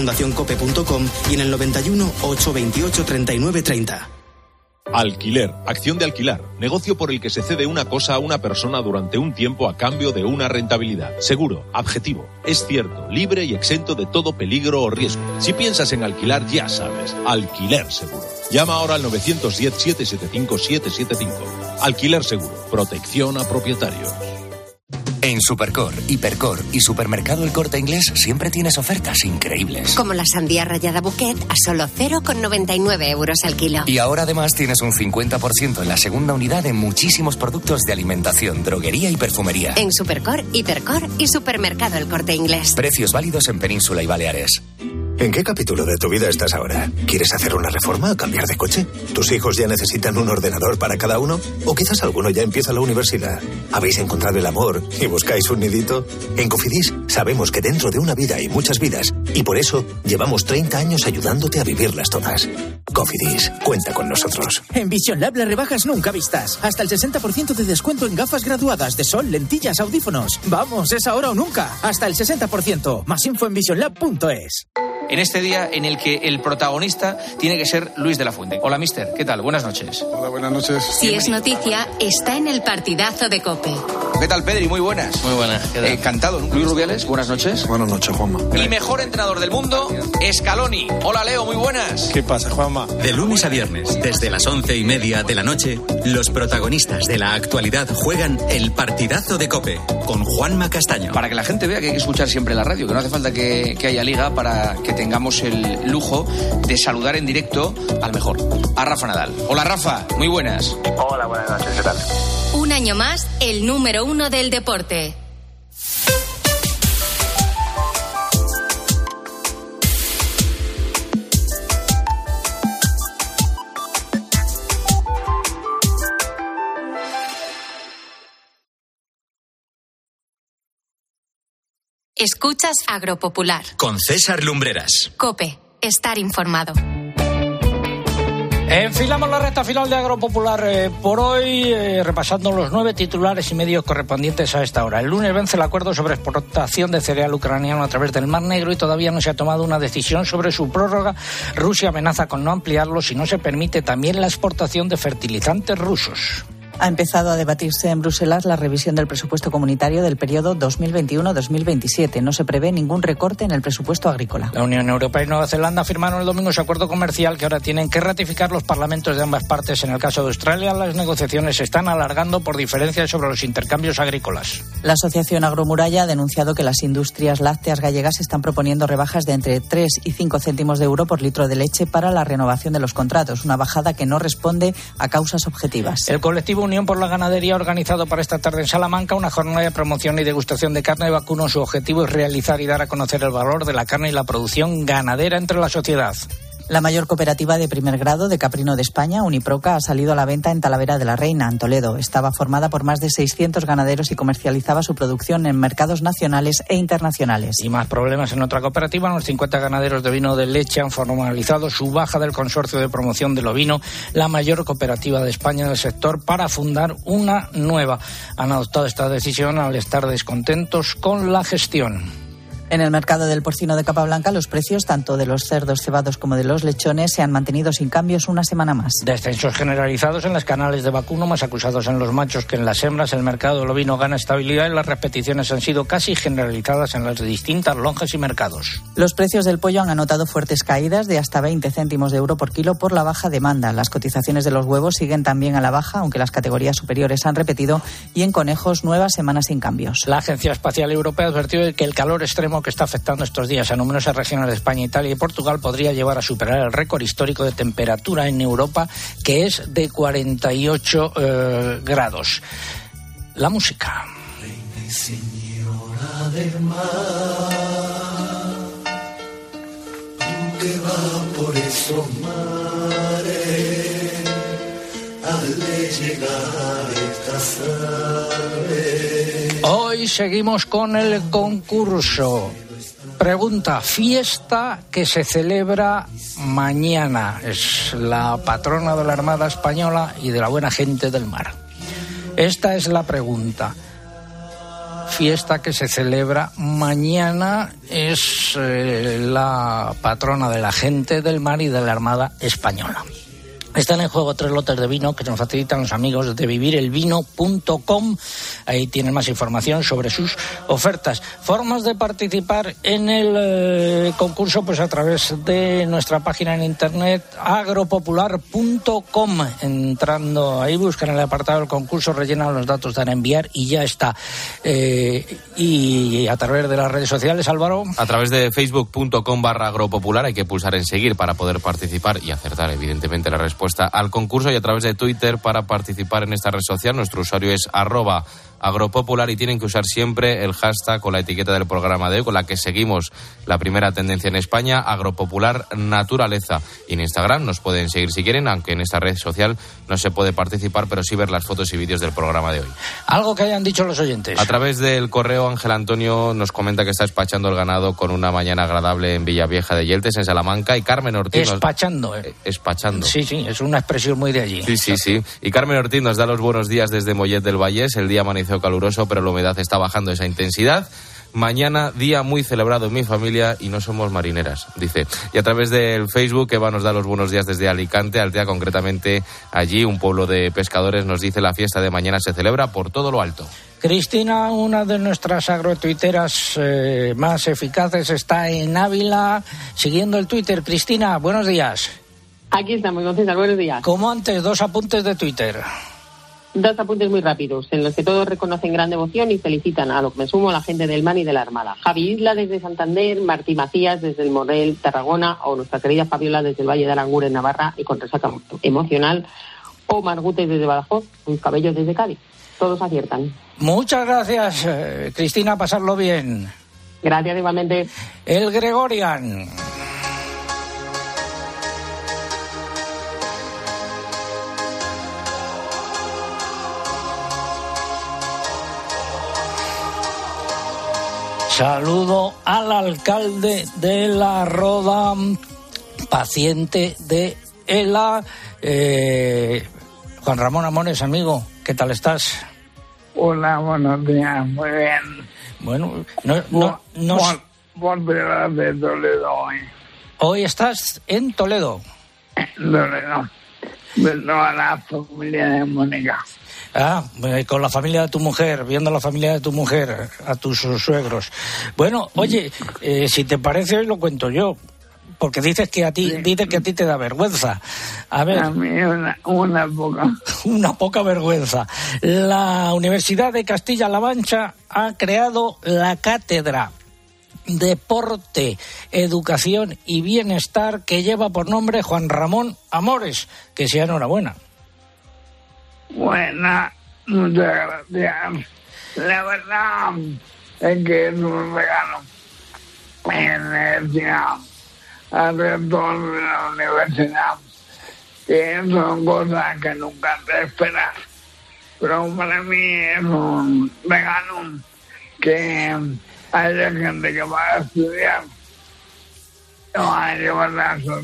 S11: fundacioncope.com y en el 91 828 39 30.
S12: Alquiler, acción de alquilar, negocio por el que se cede una cosa a una persona durante un tiempo a cambio de una rentabilidad. Seguro, objetivo, es cierto, libre y exento de todo peligro o riesgo. Si piensas en alquilar, ya sabes, alquiler seguro. Llama ahora al 910-775-775. Alquiler seguro, protección a propietarios.
S13: En Supercor, Hipercor y Supermercado El Corte Inglés siempre tienes ofertas increíbles.
S14: Como la sandía rayada Bouquet a solo 0,99 euros al kilo.
S13: Y ahora además tienes un 50% en la segunda unidad de muchísimos productos de alimentación, droguería y perfumería.
S14: En Supercor, Hipercor y Supermercado El Corte Inglés.
S13: Precios válidos en Península y Baleares.
S15: ¿En qué capítulo de tu vida estás ahora? ¿Quieres hacer una reforma o cambiar de coche? ¿Tus hijos ya necesitan un ordenador para cada uno? ¿O quizás alguno ya empieza la universidad? ¿Habéis encontrado el amor y buscáis un nidito? En Cofidis sabemos que dentro de una vida hay muchas vidas y por eso llevamos 30 años ayudándote a vivirlas todas. Cofidis, cuenta con nosotros.
S16: En Vision Lab las rebajas nunca vistas. Hasta el 60% de descuento en gafas graduadas de sol, lentillas, audífonos. Vamos, es ahora o nunca. Hasta el 60%. Más info en visionlab.es
S17: en este día en el que el protagonista tiene que ser Luis de la Fuente. Hola, mister. ¿Qué tal? Buenas noches.
S18: Hola, buenas noches.
S1: Si es noticia, está en el partidazo de COPE.
S17: ¿Qué tal, Pedri? Muy buenas.
S19: Muy buenas.
S17: Encantado. Luis Rubiales, buenas noches.
S18: Buenas noches, Juanma.
S17: Mi mejor entrenador del mundo, Scaloni. Hola, Leo. Muy buenas.
S18: ¿Qué pasa, Juanma?
S7: De lunes a viernes, desde las once y media de la noche, los protagonistas de la actualidad juegan el partidazo de COPE con Juanma Castaño.
S17: Para que la gente vea que hay que escuchar siempre la radio, que no hace falta que, que haya liga para que tengamos el lujo de saludar en directo al mejor, a Rafa Nadal. Hola Rafa, muy buenas.
S20: Hola, buenas noches, ¿qué tal?
S1: Un año más, el número uno del deporte. Escuchas Agropopular.
S7: Con César Lumbreras.
S1: Cope, estar informado.
S3: Enfilamos la recta final de Agropopular eh, por hoy, eh, repasando los nueve titulares y medios correspondientes a esta hora. El lunes vence el acuerdo sobre exportación de cereal ucraniano a través del Mar Negro y todavía no se ha tomado una decisión sobre su prórroga. Rusia amenaza con no ampliarlo si no se permite también la exportación de fertilizantes rusos
S6: ha empezado a debatirse en Bruselas la revisión del presupuesto comunitario del periodo 2021-2027. No se prevé ningún recorte en el presupuesto agrícola.
S3: La Unión Europea y Nueva Zelanda firmaron el domingo su acuerdo comercial que ahora tienen que ratificar los parlamentos de ambas partes. En el caso de Australia, las negociaciones se están alargando por diferencias sobre los intercambios agrícolas.
S6: La Asociación Agromuralla ha denunciado que las industrias lácteas gallegas están proponiendo rebajas de entre 3 y 5 céntimos de euro por litro de leche para la renovación de los contratos, una bajada que no responde a causas objetivas.
S3: El colectivo Unión por la Ganadería ha organizado para esta tarde en Salamanca una jornada de promoción y degustación de carne de vacuno. Su objetivo es realizar y dar a conocer el valor de la carne y la producción ganadera entre la sociedad.
S6: La mayor cooperativa de primer grado de Caprino de España, Uniproca, ha salido a la venta en Talavera de la Reina, en Toledo. Estaba formada por más de 600 ganaderos y comercializaba su producción en mercados nacionales e internacionales.
S3: Y más problemas en otra cooperativa. Los 50 ganaderos de vino de leche han formalizado su baja del consorcio de promoción del ovino, la mayor cooperativa de España del sector, para fundar una nueva. Han adoptado esta decisión al estar descontentos con la gestión.
S6: En el mercado del porcino de capa blanca, los precios tanto de los cerdos cebados como de los lechones se han mantenido sin cambios una semana más.
S3: Descensos generalizados en las canales de vacuno, más acusados en los machos que en las hembras. El mercado del ovino gana estabilidad y las repeticiones han sido casi generalizadas en las distintas lonjas y mercados.
S6: Los precios del pollo han anotado fuertes caídas de hasta 20 céntimos de euro por kilo por la baja demanda. Las cotizaciones de los huevos siguen también a la baja, aunque las categorías superiores han repetido y en conejos nuevas semanas sin cambios.
S3: La Agencia Espacial Europea advirtió de que el calor extremo que está afectando estos días a numerosas regiones de España, Italia y Portugal podría llevar a superar el récord histórico de temperatura en Europa, que es de 48 eh, grados. La música. Hoy seguimos con el concurso. Pregunta, fiesta que se celebra mañana. Es la patrona de la Armada Española y de la buena gente del mar. Esta es la pregunta. Fiesta que se celebra mañana es eh, la patrona de la gente del mar y de la Armada Española. Están en juego tres lotes de vino que nos facilitan los amigos de vivirelvino.com. Ahí tienen más información sobre sus ofertas. Formas de participar en el eh, concurso, pues a través de nuestra página en internet agropopular.com. Entrando ahí, buscan el apartado del concurso, rellenan los datos, dan a enviar y ya está. Eh, y a través de las redes sociales, Álvaro.
S21: A través de facebook.com barra agropopular hay que pulsar en seguir para poder participar y acertar, evidentemente, la respuesta al concurso y a través de Twitter para participar en esta red social. Nuestro usuario es arroba agropopular y tienen que usar siempre el hashtag con la etiqueta del programa de hoy con la que seguimos la primera tendencia en España, agropopular naturaleza. Y en Instagram nos pueden seguir si quieren, aunque en esta red social no se puede participar, pero sí ver las fotos y vídeos del programa de hoy.
S3: Algo que hayan dicho los oyentes.
S21: A través del correo Ángel Antonio nos comenta que está despachando el ganado con una mañana agradable en Villavieja de Yeltes, en Salamanca, y Carmen Ortiz.
S3: Despachando, eh.
S21: Espachando.
S3: Sí, sí, es una expresión muy de allí.
S21: Sí, sí, sí. Y Carmen Ortiz nos da los buenos días desde Mollet del Vallés. El día amaneció caluroso, pero la humedad está bajando esa intensidad. Mañana, día muy celebrado en mi familia y no somos marineras, dice. Y a través del Facebook, Eva nos da los buenos días desde Alicante, Altea concretamente allí, un pueblo de pescadores, nos dice la fiesta de mañana se celebra por todo lo alto.
S3: Cristina, una de nuestras agrotuiteras eh, más eficaces, está en Ávila siguiendo el Twitter. Cristina, buenos días.
S18: Aquí estamos, César, buenos días.
S3: Como antes, dos apuntes de Twitter.
S18: Dos apuntes muy rápidos, en los que todos reconocen gran devoción y felicitan a lo que me sumo a la gente del MAN y de la Armada. Javi Isla desde Santander, Martí Macías desde el Morel, Tarragona, o nuestra querida Fabiola desde el Valle de Arangur en Navarra y con resaca emocional, o Margute desde Badajoz, con cabellos desde Cádiz. Todos aciertan.
S3: Muchas gracias, eh, Cristina, pasarlo bien.
S18: Gracias igualmente.
S3: El Gregorian. Saludo al alcalde de la Roda, paciente de ELA. Eh, Juan Ramón Amores, amigo, ¿qué tal estás?
S19: Hola, buenos días, muy bien.
S3: Bueno, no, no, no
S19: por, de Toledo hoy.
S3: Hoy estás en Toledo.
S19: Toledo. De toda la familia de Mónica.
S3: Ah, eh, con la familia de tu mujer, viendo la familia de tu mujer, a tus suegros. Bueno, oye, eh, si te parece hoy lo cuento yo, porque dices que a ti, dices que a ti te da vergüenza. A ver.
S19: A mí una, una poca. [LAUGHS]
S3: Una poca vergüenza. La Universidad de Castilla-La Mancha ha creado la cátedra Deporte, Educación y Bienestar que lleva por nombre Juan Ramón Amores. Que sea enhorabuena.
S19: Buena, muchas gracias. La verdad es que es un regalo. Energía alrededor de la universidad, que son cosas que nunca te esperas. Pero para mí es un regalo que haya gente que va a estudiar. No hay verdad, no.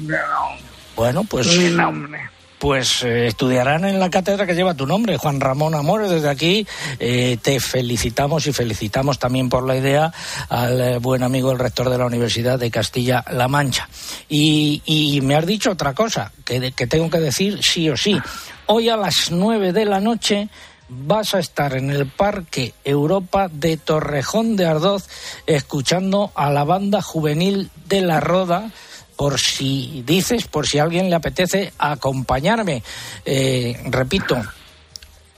S3: Bueno, pues.
S19: Mi nombre
S3: pues eh, estudiarán en la cátedra que lleva tu nombre, Juan Ramón Amores. Desde aquí eh, te felicitamos y felicitamos también por la idea al eh, buen amigo, el rector de la Universidad de Castilla-La Mancha. Y, me has dicho otra cosa que, que tengo que decir sí o sí. Hoy a las nueve de la noche vas a estar en el Parque Europa de Torrejón de Ardoz escuchando a la banda juvenil de La Roda por si dices, por si a alguien le apetece acompañarme. Eh, repito,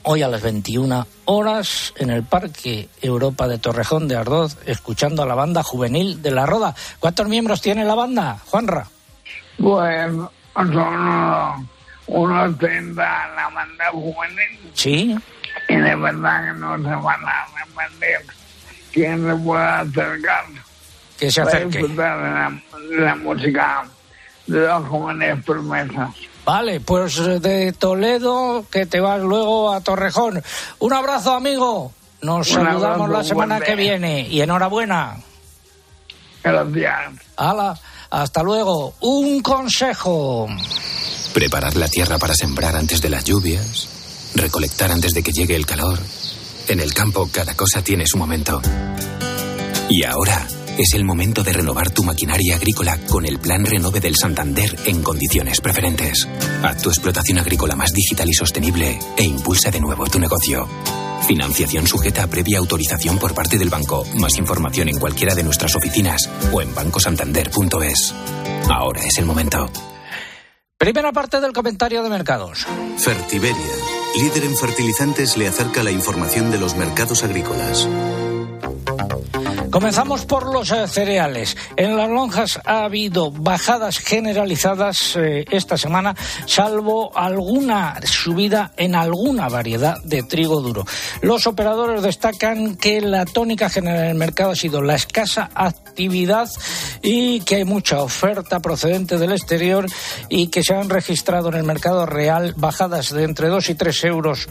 S3: hoy a las 21 horas en el Parque Europa de Torrejón de Ardoz, escuchando a la banda juvenil de La Roda. ¿Cuántos miembros tiene la banda, Juanra?
S19: Pues son unos 30 la banda juvenil.
S3: Sí.
S19: Y de verdad que no se van a arrepentir. ¿Quién se puede acercar?
S3: Que se acerque.
S19: La, la, música de las jóvenes promesas.
S3: Vale, pues de Toledo que te vas luego a Torrejón. Un abrazo, amigo. Nos saludamos la semana que viene y enhorabuena.
S19: Gracias.
S3: Hala, hasta luego. Un consejo.
S22: Preparar la tierra para sembrar antes de las lluvias. Recolectar antes de que llegue el calor. En el campo cada cosa tiene su momento. Y ahora es el momento de renovar tu maquinaria agrícola con el Plan Renove del Santander en condiciones preferentes. Haz tu explotación agrícola más digital y sostenible e impulsa de nuevo tu negocio. Financiación sujeta a previa autorización por parte del banco. Más información en cualquiera de nuestras oficinas o en bancosantander.es. Ahora es el momento.
S3: Primera parte del comentario de mercados.
S23: Fertiberia, líder en fertilizantes, le acerca la información de los mercados agrícolas.
S3: Comenzamos por los eh, cereales. En las lonjas ha habido bajadas generalizadas eh, esta semana, salvo alguna subida en alguna variedad de trigo duro. Los operadores destacan que la tónica general del mercado ha sido la escasa actividad y que hay mucha oferta procedente del exterior y que se han registrado en el mercado real bajadas de entre 2 y 3 euros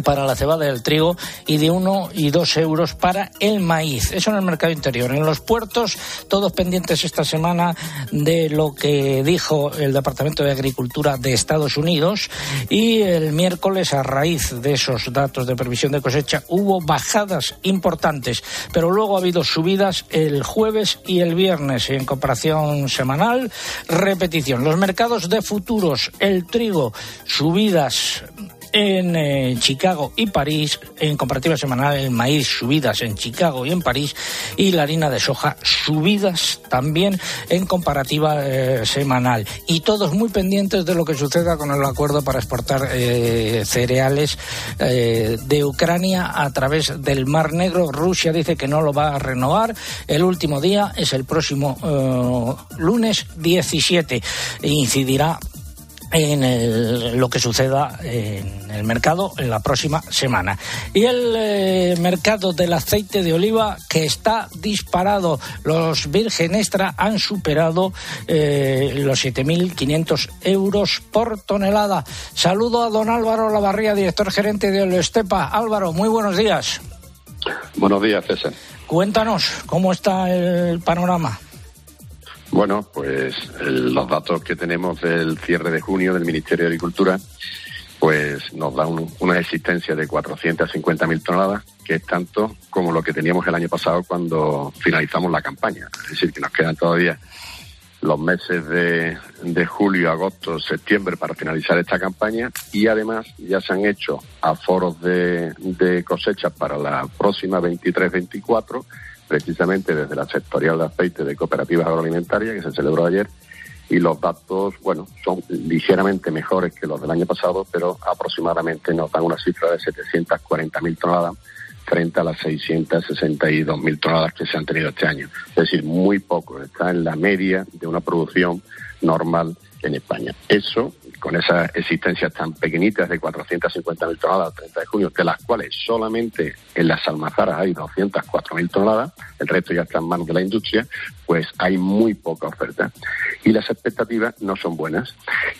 S3: para la cebada del trigo y de 1 y 2 euros para el maíz. Eso en el mercado interior. En los puertos, todos pendientes esta semana de lo que dijo el Departamento de Agricultura de Estados Unidos y el miércoles, a raíz de esos datos de previsión de cosecha, hubo bajadas importantes, pero luego ha habido subidas el jueves y el viernes en comparación semanal. Repetición. Los mercados de futuros, el trigo, subidas en eh, Chicago y París, en comparativa semanal el maíz subidas en Chicago y en París y la harina de soja subidas también en comparativa eh, semanal. Y todos muy pendientes de lo que suceda con el acuerdo para exportar eh, cereales de Ucrania a través del Mar Negro. Rusia dice que no lo va a renovar. El último día es el próximo lunes 17 e incidirá en lo que suceda en el mercado en la próxima semana. Y el eh, mercado del aceite de oliva que está disparado. Los Virgen Extra han superado eh, los 7.500 euros por tonelada. Saludo a don Álvaro Lavarría, director gerente de Estepa. Álvaro, muy buenos días.
S24: Buenos días, César.
S3: Cuéntanos, ¿cómo está el panorama?
S24: Bueno, pues los datos que tenemos del cierre de junio del Ministerio de Agricultura, pues nos da una existencia de 450.000 toneladas, que es tanto como lo que teníamos el año pasado cuando finalizamos la campaña. Es decir, que nos quedan todavía los meses de, julio, agosto, septiembre para finalizar esta campaña y además ya se han hecho aforos de, de cosechas para la próxima 23-24 precisamente desde la sectorial de aceite de cooperativas agroalimentarias que se celebró ayer y los datos, bueno, son ligeramente mejores que los del año pasado, pero aproximadamente nos dan una cifra de 740.000 toneladas frente a las 662.000 toneladas que se han tenido este año. Es decir, muy poco, está en la media de una producción normal en España. Eso con esas existencias tan pequeñitas de 450.000 toneladas al 30 de junio, de las cuales solamente en las almazaras hay 204.000 toneladas, el resto ya está en manos de la industria, pues hay muy poca oferta. Y las expectativas no son buenas.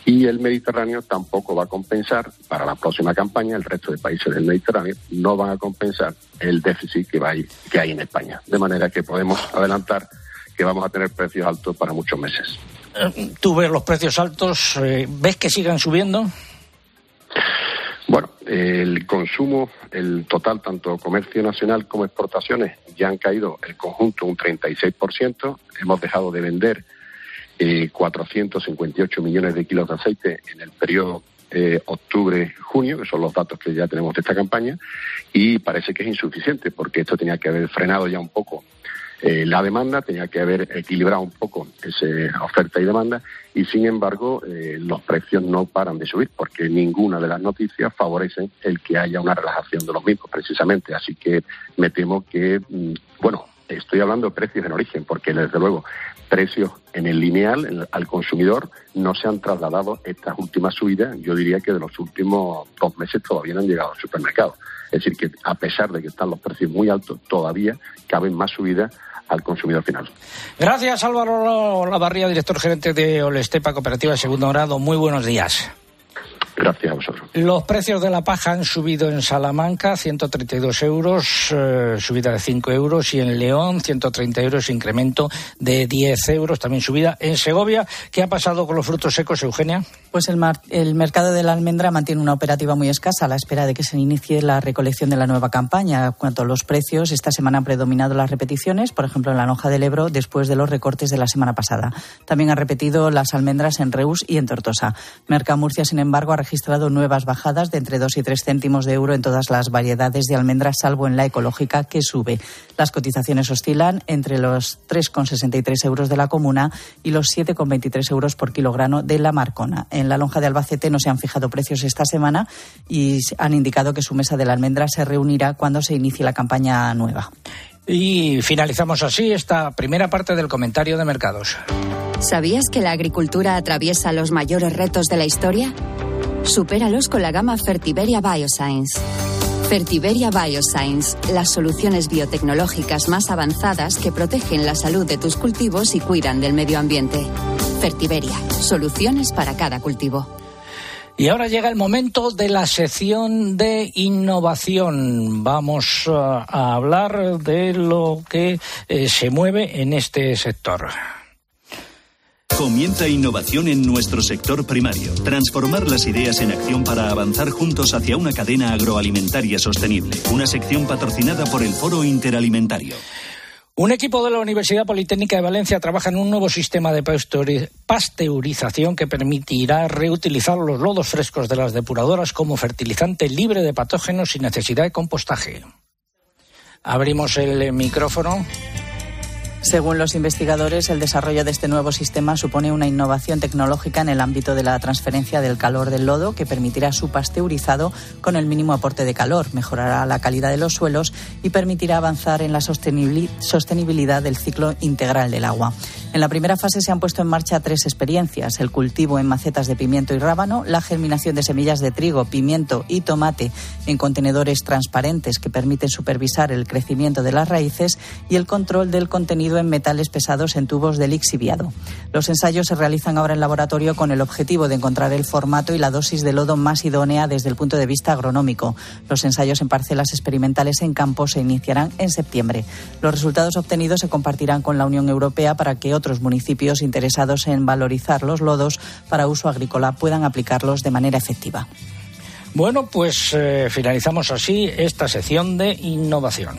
S24: Y el Mediterráneo tampoco va a compensar, para la próxima campaña, el resto de países del Mediterráneo no van a compensar el déficit que, va que hay en España. De manera que podemos adelantar que vamos a tener precios altos para muchos meses.
S3: Tú ves los precios altos, eh, ¿ves que sigan subiendo?
S24: Bueno, el consumo, el total, tanto comercio nacional como exportaciones, ya han caído el conjunto un 36%. Hemos dejado de vender eh, 458 millones de kilos de aceite en el periodo eh, octubre-junio, que son los datos que ya tenemos de esta campaña, y parece que es insuficiente porque esto tenía que haber frenado ya un poco eh, la demanda, tenía que haber equilibrado un poco esa oferta y demanda y sin embargo eh, los precios no paran de subir porque ninguna de las noticias favorece el que haya una relajación de los mismos precisamente. Así que me temo que, mm, bueno, estoy hablando de precios en origen porque desde luego precios en el lineal al consumidor no se han trasladado estas últimas subidas, yo diría que de los últimos dos meses todavía no han llegado al supermercado. Es decir, que a pesar de que están los precios muy altos, todavía caben más subidas al consumidor final.
S3: Gracias Álvaro Lavarría, director gerente de Olestepa Cooperativa de Segundo Grado. Muy buenos días.
S24: Gracias a vosotros.
S3: Los precios de la paja han subido en Salamanca 132 euros, eh, subida de 5 euros, y en León 130 euros, incremento de 10 euros, también subida en Segovia. ¿Qué ha pasado con los frutos secos, Eugenia?
S6: Pues el, el mercado de la almendra mantiene una operativa muy escasa a la espera de que se inicie la recolección de la nueva campaña. Cuanto a los precios, esta semana han predominado las repeticiones, por ejemplo en la lonja del Ebro, después de los recortes de la semana pasada. También han repetido las almendras en Reus y en Tortosa. Mercamurcia, sin embargo, ha registrado nuevas bajadas de entre 2 y 3 céntimos de euro en todas las variedades de almendras, salvo en la ecológica, que sube. Las cotizaciones oscilan entre los 3,63 euros de la comuna y los 7,23 euros por kilogramo de la Marcona. En la lonja de Albacete no se han fijado precios esta semana y han indicado que su mesa de la almendra se reunirá cuando se inicie la campaña nueva.
S3: Y finalizamos así esta primera parte del comentario de mercados.
S25: ¿Sabías que la agricultura atraviesa los mayores retos de la historia? Supéralos con la gama Fertiberia Bioscience. Fertiberia Bioscience, las soluciones biotecnológicas más avanzadas que protegen la salud de tus cultivos y cuidan del medio ambiente. Fertiberia, soluciones para cada cultivo.
S3: Y ahora llega el momento de la sección de innovación. Vamos uh, a hablar de lo que eh, se mueve en este sector.
S26: Comienza innovación en nuestro sector primario. Transformar las ideas en acción para avanzar juntos hacia una cadena agroalimentaria sostenible. Una sección patrocinada por el Foro Interalimentario.
S3: Un equipo de la Universidad Politécnica de Valencia trabaja en un nuevo sistema de pasteurización que permitirá reutilizar los lodos frescos de las depuradoras como fertilizante libre de patógenos sin necesidad de compostaje. Abrimos el micrófono.
S6: Según los investigadores, el desarrollo de este nuevo sistema supone una innovación tecnológica en el ámbito de la transferencia del calor del lodo que permitirá su pasteurizado con el mínimo aporte de calor, mejorará la calidad de los suelos y permitirá avanzar en la sostenibilidad del ciclo integral del agua. En la primera fase se han puesto en marcha tres experiencias, el cultivo en macetas de pimiento y rábano, la germinación de semillas de trigo, pimiento y tomate en contenedores transparentes que permiten supervisar el crecimiento de las raíces y el control del contenido en metales pesados en tubos de lixiviado. Los ensayos se realizan ahora en laboratorio con el objetivo de encontrar el formato y la dosis de lodo más idónea desde el punto de vista agronómico. Los ensayos en parcelas experimentales en campo se iniciarán en septiembre. Los resultados obtenidos se compartirán con la Unión Europea para que otros municipios interesados en valorizar los lodos para uso agrícola puedan aplicarlos de manera efectiva.
S3: Bueno, pues eh, finalizamos así esta sección de innovación.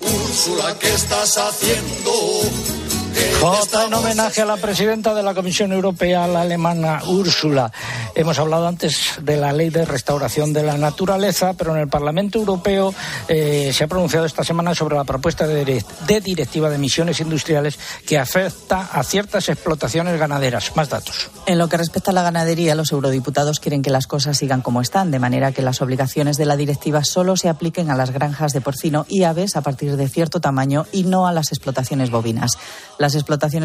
S27: Úrsula, ¿qué estás haciendo?
S3: Jota en homenaje a la presidenta de la Comisión Europea, la alemana Úrsula. Hemos hablado antes de la ley de restauración de la naturaleza, pero en el Parlamento Europeo eh, se ha pronunciado esta semana sobre la propuesta de, directiva de emisiones industriales que afecta a ciertas explotaciones ganaderas. Más datos.
S6: En lo que respecta a la ganadería, los eurodiputados quieren que las cosas sigan como están, de manera que las obligaciones de la directiva solo se apliquen a las granjas de porcino y aves a partir de cierto tamaño y no a las explotaciones bovinas. Las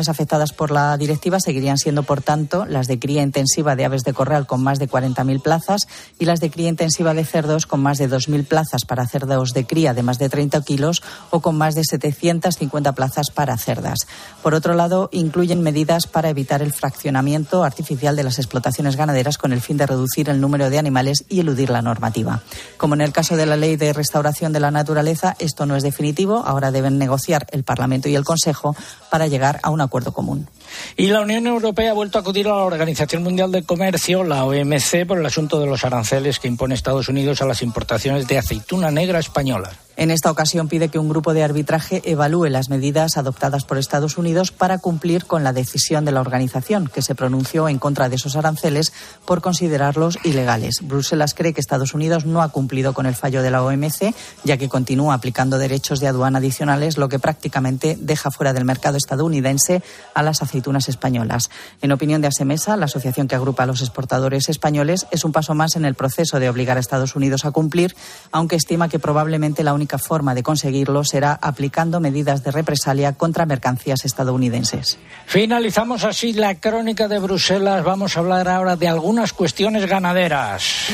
S6: afectadas por la directiva seguirían siendo, por tanto, las de cría intensiva de aves de corral con más de 40.000 plazas y las de cría intensiva de cerdos con más de 2.000 plazas para cerdos de cría de más de 30 kilos o con más de 750 plazas para cerdas. Por otro lado, incluyen medidas para evitar el fraccionamiento artificial de las explotaciones ganaderas con el fin de reducir el número de animales y eludir la normativa. Como en el caso de la ley de restauración de la naturaleza, esto no es definitivo. Ahora deben negociar el Parlamento y el Consejo para llegar a un acuerdo común.
S3: Y la Unión Europea ha vuelto a acudir a la Organización Mundial del Comercio, la OMC, por el asunto de los aranceles que impone Estados Unidos a las importaciones de aceituna negra española.
S6: En esta ocasión pide que un grupo de arbitraje evalúe las medidas adoptadas por Estados Unidos para cumplir con la decisión de la organización, que se pronunció en contra de esos aranceles por considerarlos ilegales. Bruselas cree que Estados Unidos no ha cumplido con el fallo de la OMC, ya que continúa aplicando derechos de aduana adicionales, lo que prácticamente deja fuera del mercado estadounidense a las aceitunas españolas. En opinión de Asemesa, la asociación que agrupa a los exportadores españoles, es un paso más en el proceso de obligar a Estados Unidos a cumplir, aunque estima que probablemente la única forma de conseguirlo será aplicando medidas de represalia contra mercancías estadounidenses.
S3: Finalizamos así la crónica de Bruselas. Vamos a hablar ahora de algunas cuestiones ganaderas.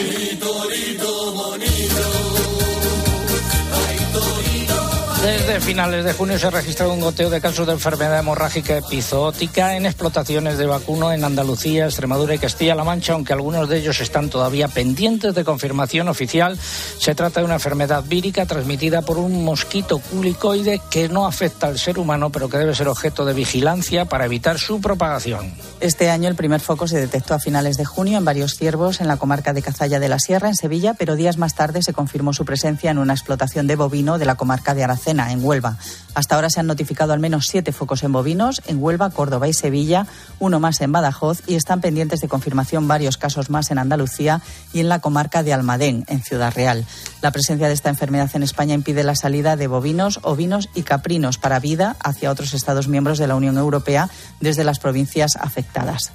S3: Desde finales de junio se ha registrado un goteo de casos de enfermedad hemorrágica epizootica en explotaciones de vacuno en Andalucía, Extremadura y Castilla-La Mancha, aunque algunos de ellos están todavía pendientes de confirmación oficial. Se trata de una enfermedad vírica transmitida por un mosquito culicoide que no afecta al ser humano, pero que debe ser objeto de vigilancia para evitar su propagación.
S6: Este año el primer foco se detectó a finales de junio en varios ciervos en la comarca de Cazalla de la Sierra, en Sevilla, pero días más tarde se confirmó su presencia en una explotación de bovino de la comarca de Aracena en Huelva. Hasta ahora se han notificado al menos siete focos en bovinos en Huelva, Córdoba y Sevilla, uno más en Badajoz y están pendientes de confirmación varios casos más en Andalucía y en la comarca de Almadén, en Ciudad Real. La presencia de esta enfermedad en España impide la salida de bovinos, ovinos y caprinos para vida hacia otros Estados miembros de la Unión Europea desde las provincias afectadas.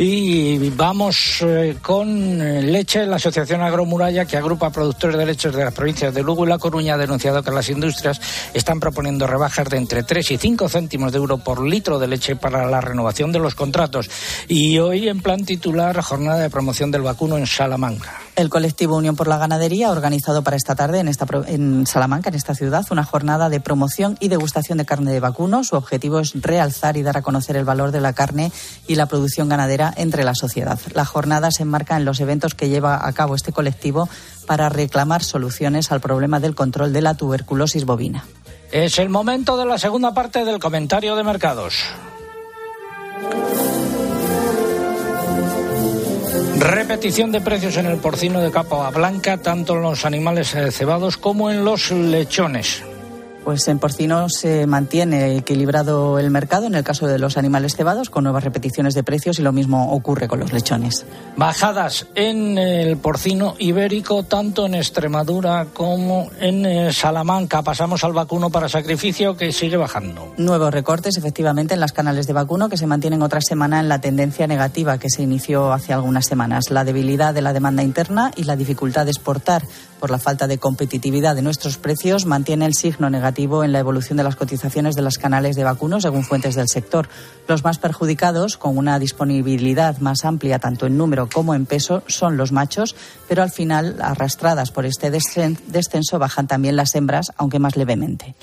S3: Y vamos eh, con eh, leche. La Asociación Agromuralla, que agrupa productores de leches de las provincias de Lugo y La Coruña, ha denunciado que las industrias están proponiendo rebajas de entre 3 y 5 céntimos de euro por litro de leche para la renovación de los contratos. Y hoy, en plan titular, jornada de promoción del vacuno en Salamanca.
S6: El colectivo Unión por la Ganadería ha organizado para esta tarde en, esta, en Salamanca, en esta ciudad, una jornada de promoción y degustación de carne de vacuno. Su objetivo es realzar y dar a conocer el valor de la carne y la producción ganadera entre la sociedad. La jornada se enmarca en los eventos que lleva a cabo este colectivo para reclamar soluciones al problema del control de la tuberculosis bovina.
S3: Es el momento de la segunda parte del comentario de mercados. Repetición de precios en el porcino de capa blanca, tanto en los animales eh, cebados como en los lechones.
S6: Pues en porcino se mantiene equilibrado el mercado en el caso de los animales cebados con nuevas repeticiones de precios y lo mismo ocurre con los lechones.
S3: Bajadas en el porcino ibérico tanto en Extremadura como en eh, Salamanca. Pasamos al vacuno para sacrificio que sigue bajando.
S6: Nuevos recortes efectivamente en las canales de vacuno que se mantienen otra semana en la tendencia negativa que se inició hace algunas semanas. La debilidad de la demanda interna y la dificultad de exportar por la falta de competitividad de nuestros precios mantiene el signo negativo en la evolución de las cotizaciones de los canales de vacunos, según fuentes del sector. Los más perjudicados, con una disponibilidad más amplia tanto en número como en peso, son los machos, pero al final, arrastradas por este descenso, bajan también las hembras, aunque más levemente.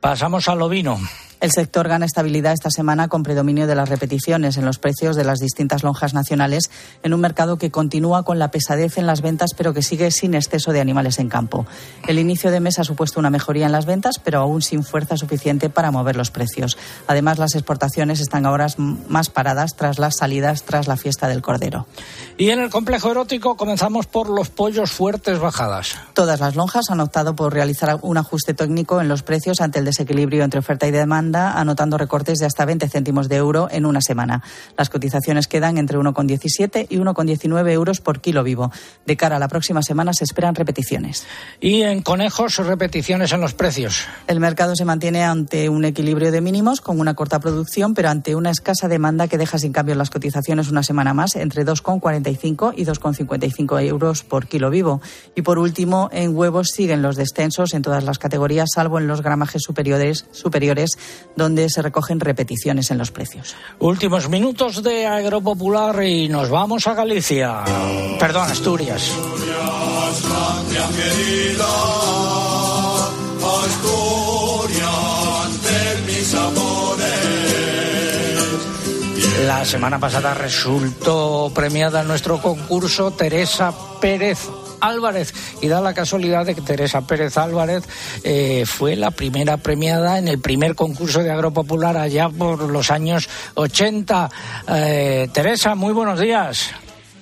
S3: Pasamos al ovino.
S6: El sector gana estabilidad esta semana con predominio de las repeticiones en los precios de las distintas lonjas nacionales en un mercado que continúa con la pesadez en las ventas pero que sigue sin exceso de animales en campo. El inicio de mes ha supuesto una mejoría en las ventas pero aún sin fuerza suficiente para mover los precios. Además, las exportaciones están ahora más paradas tras las salidas tras la fiesta del Cordero.
S3: Y en el complejo erótico comenzamos por los pollos fuertes bajadas.
S6: Todas las lonjas han optado por realizar un ajuste técnico en los precios ante el desequilibrio entre oferta y demanda anotando recortes de hasta 20 céntimos de euro en una semana. Las cotizaciones quedan entre 1,17 y 1,19 euros por kilo vivo. De cara a la próxima semana se esperan repeticiones.
S3: Y en conejos, repeticiones en los precios.
S6: El mercado se mantiene ante un equilibrio de mínimos con una corta producción, pero ante una escasa demanda que deja sin cambio las cotizaciones una semana más entre 2,45 y 2,55 euros por kilo vivo. Y por último, en huevos siguen los descensos en todas las categorías, salvo en los gramajes superiores, superiores donde se recogen repeticiones en los precios.
S3: Últimos minutos de Agropopular y nos vamos a Galicia. Perdón, Asturias. La semana pasada resultó premiada en nuestro concurso Teresa Pérez Álvarez. Y da la casualidad de que Teresa Pérez Álvarez eh, fue la primera premiada en el primer concurso de Agropopular allá por los años 80. Eh, Teresa, muy buenos días.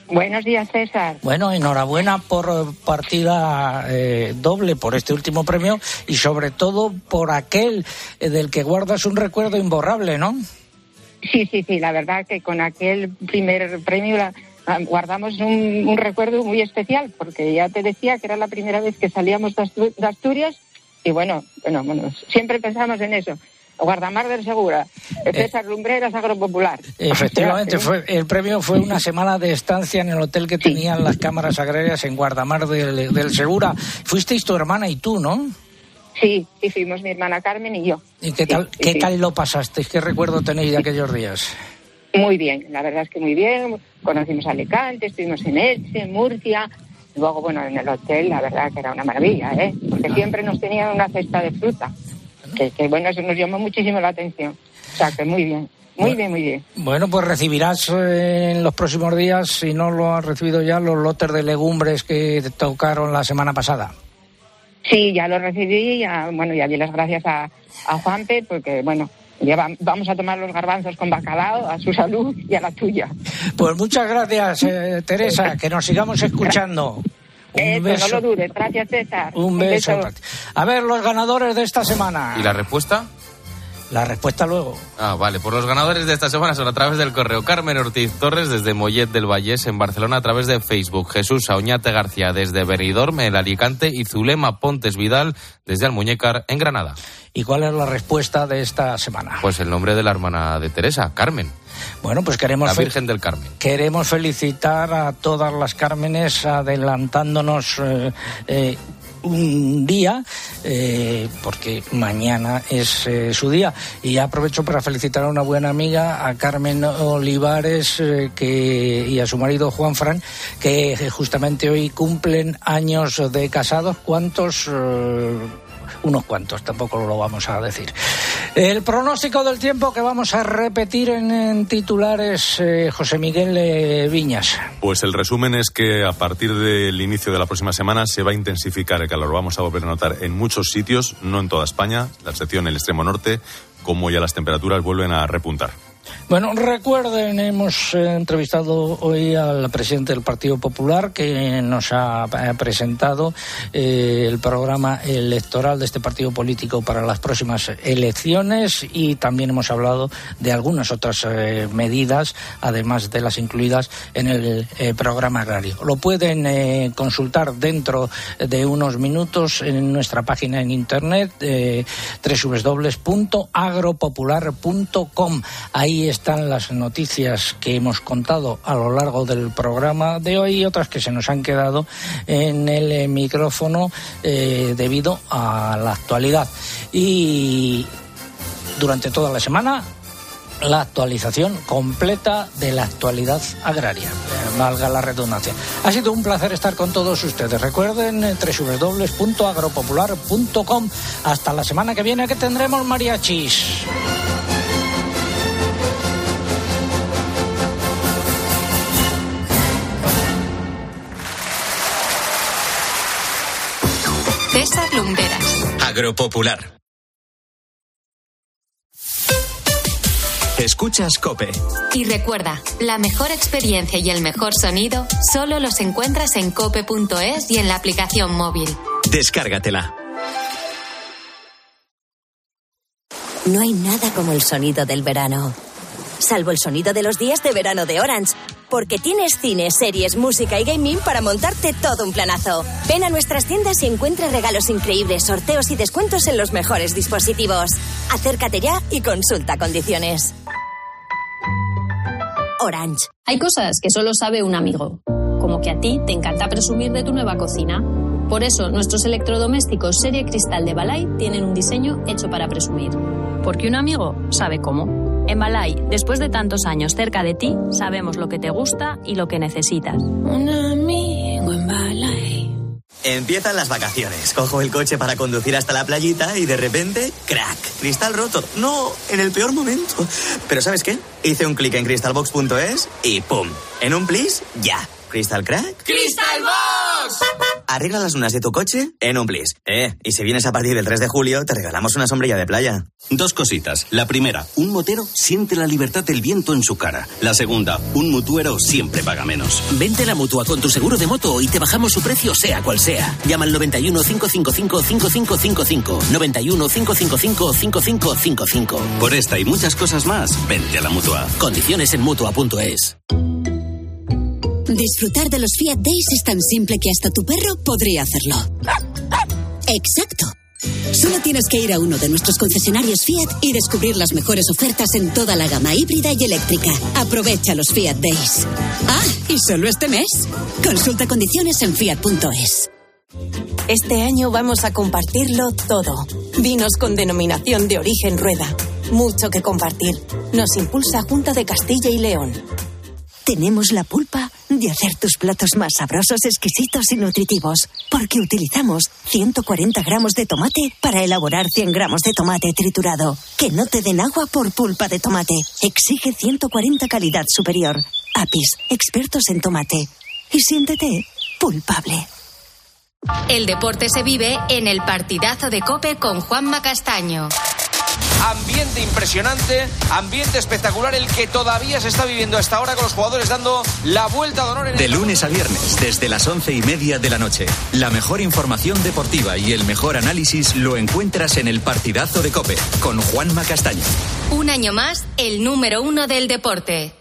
S28: Buenos días, César.
S3: Bueno, enhorabuena por partida eh, doble por este último premio y sobre todo por aquel eh, del que guardas un recuerdo imborrable, ¿no?
S28: Sí, sí, sí, la verdad que con aquel primer premio la, guardamos un, un recuerdo muy especial porque ya te decía que era la primera vez que salíamos de Astu- de Asturias y bueno, bueno, bueno, siempre pensamos en eso. Guardamar del Segura, César Lumbreras Agropopular.
S3: Efectivamente, fue, el premio fue una semana de estancia en el hotel que tenían las cámaras agrarias en Guardamar del, del Segura. Fuisteis tu hermana y tú, ¿no?
S28: Sí, sí, fuimos mi hermana Carmen y yo.
S3: ¿Y qué tal, qué tal lo pasasteis? ¿Qué recuerdo tenéis de aquellos días?
S28: Muy bien, la verdad es que muy bien. Conocimos Alicante, estuvimos en Elche, en Murcia. Luego, bueno, en el hotel, la verdad que era una maravilla, ¿eh? Porque siempre nos tenían una cesta de fruta. Que, que, bueno, eso nos llamó muchísimo la atención. O sea, que muy bien. Muy bien, muy bien.
S3: Bueno, pues recibirás eh, en los próximos días, si no lo has recibido ya, los lotes de legumbres que te tocaron la semana pasada.
S28: Sí, ya lo recibí, ya, bueno, ya di las gracias a, a Juanpe, porque, bueno, ya va- vamos a tomar los garbanzos con bacalao, a su salud y a la tuya.
S3: Pues muchas gracias, eh, Teresa, [LAUGHS] que nos sigamos escuchando. Un
S28: Eso,
S3: beso.
S28: no lo dudes. Gracias, César.
S3: Un beso. A ver, los ganadores de esta semana.
S21: ¿Y la respuesta?
S3: La respuesta luego.
S21: Ah, vale. Pues los ganadores de esta semana son a través del correo Carmen Ortiz Torres desde Mollet del Vallés en Barcelona a través de Facebook, Jesús Auñate García desde Benidorm en Alicante y Zulema Pontes Vidal desde Almuñécar en Granada.
S3: ¿Y cuál es la respuesta de esta semana?
S21: Pues el nombre de la hermana de Teresa, Carmen.
S3: Bueno, pues queremos
S21: La Virgen del Carmen.
S3: Queremos felicitar a todas las Cármenes adelantándonos eh, eh, un día, eh, porque mañana es eh, su día. Y aprovecho para felicitar a una buena amiga, a Carmen Olivares, eh, que, y a su marido Juan Fran, que justamente hoy cumplen años de casados. ¿Cuántos? Unos cuantos, tampoco lo vamos a decir. El pronóstico del tiempo que vamos a repetir en, en titulares, eh, José Miguel Viñas.
S29: Pues el resumen es que a partir del inicio de la próxima semana se va a intensificar el calor. Vamos a volver a notar en muchos sitios, no en toda España, la excepción el extremo norte, como ya las temperaturas vuelven a repuntar.
S3: Bueno, recuerden, hemos eh, entrevistado hoy al presidente del Partido Popular que nos ha eh, presentado eh, el programa electoral de este partido político para las próximas elecciones y también hemos hablado de algunas otras medidas, además de las incluidas en el programa agrario. Lo pueden consultar dentro de unos minutos en nuestra página en internet www.agropopular.com. Ahí están las noticias que hemos contado a lo largo del programa de hoy y otras que se nos han quedado en el micrófono eh, debido a la actualidad. Y durante toda la semana la actualización completa de la actualidad agraria, valga la redundancia. Ha sido un placer estar con todos ustedes. Recuerden eh, www.agropopular.com. Hasta la semana que viene que tendremos mariachis.
S1: Lumberas.
S7: Agropopular. Escuchas Cope.
S1: Y recuerda, la mejor experiencia y el mejor sonido solo los encuentras en cope.es y en la aplicación móvil.
S7: Descárgatela.
S30: No hay nada como el sonido del verano. Salvo el sonido de los días de verano de Orange. Porque tienes cine, series, música y gaming para montarte todo un planazo. Ven a nuestras tiendas y encuentra regalos increíbles, sorteos y descuentos en los mejores dispositivos. Acércate ya y consulta condiciones. Orange.
S20: Hay cosas que solo sabe un amigo, como que a ti te encanta presumir de tu nueva cocina. Por eso, nuestros electrodomésticos serie cristal de Balay tienen un diseño hecho para presumir. Porque un amigo sabe cómo. En Balay, después de tantos años cerca de ti, sabemos lo que te gusta y lo que necesitas.
S30: Un amigo en Balay.
S31: Empiezan las vacaciones. Cojo el coche para conducir hasta la playita y de repente, crack, cristal roto. No, en el peor momento. Pero ¿sabes qué? Hice un clic en crystalbox.es y ¡pum! En un plis, ya. ¿Crystal crack?
S27: ¡Crystal Box!
S31: arregla las lunas de tu coche en un plis. Eh, y si vienes a partir del 3 de julio, te regalamos una sombrilla de playa.
S32: Dos cositas. La primera, un motero siente la libertad del viento en su cara. La segunda, un mutuero siempre paga menos.
S33: Vente a la mutua con tu seguro de moto y te bajamos su precio sea cual sea. Llama al 91 555 5555. 91 555 5555.
S32: Por esta y muchas cosas más, vente a la mutua.
S33: Condiciones en mutua.es.
S34: Disfrutar de los Fiat Days es tan simple que hasta tu perro podría hacerlo. Exacto. Solo tienes que ir a uno de nuestros concesionarios Fiat y descubrir las mejores ofertas en toda la gama híbrida y eléctrica. Aprovecha los Fiat Days. Ah, y solo este mes. Consulta condiciones en fiat.es.
S30: Este año vamos a compartirlo todo. Vinos con denominación de origen rueda. Mucho que compartir. Nos impulsa Junta de Castilla y León.
S34: Tenemos la pulpa de hacer tus platos más sabrosos, exquisitos y nutritivos, porque utilizamos 140 gramos de tomate para elaborar 100 gramos de tomate triturado. Que no te den agua por pulpa de tomate. Exige 140 calidad superior. Apis, expertos en tomate. Y siéntete pulpable.
S1: El deporte se vive en el partidazo de Cope con Juanma Castaño.
S17: Ambiente impresionante, ambiente espectacular, el que todavía se está viviendo hasta ahora con los jugadores dando la vuelta de honor en
S7: De lunes a viernes, desde las once y media de la noche. La mejor información deportiva y el mejor análisis lo encuentras en el partidazo de Cope con Juanma Castaño.
S1: Un año más, el número uno del deporte.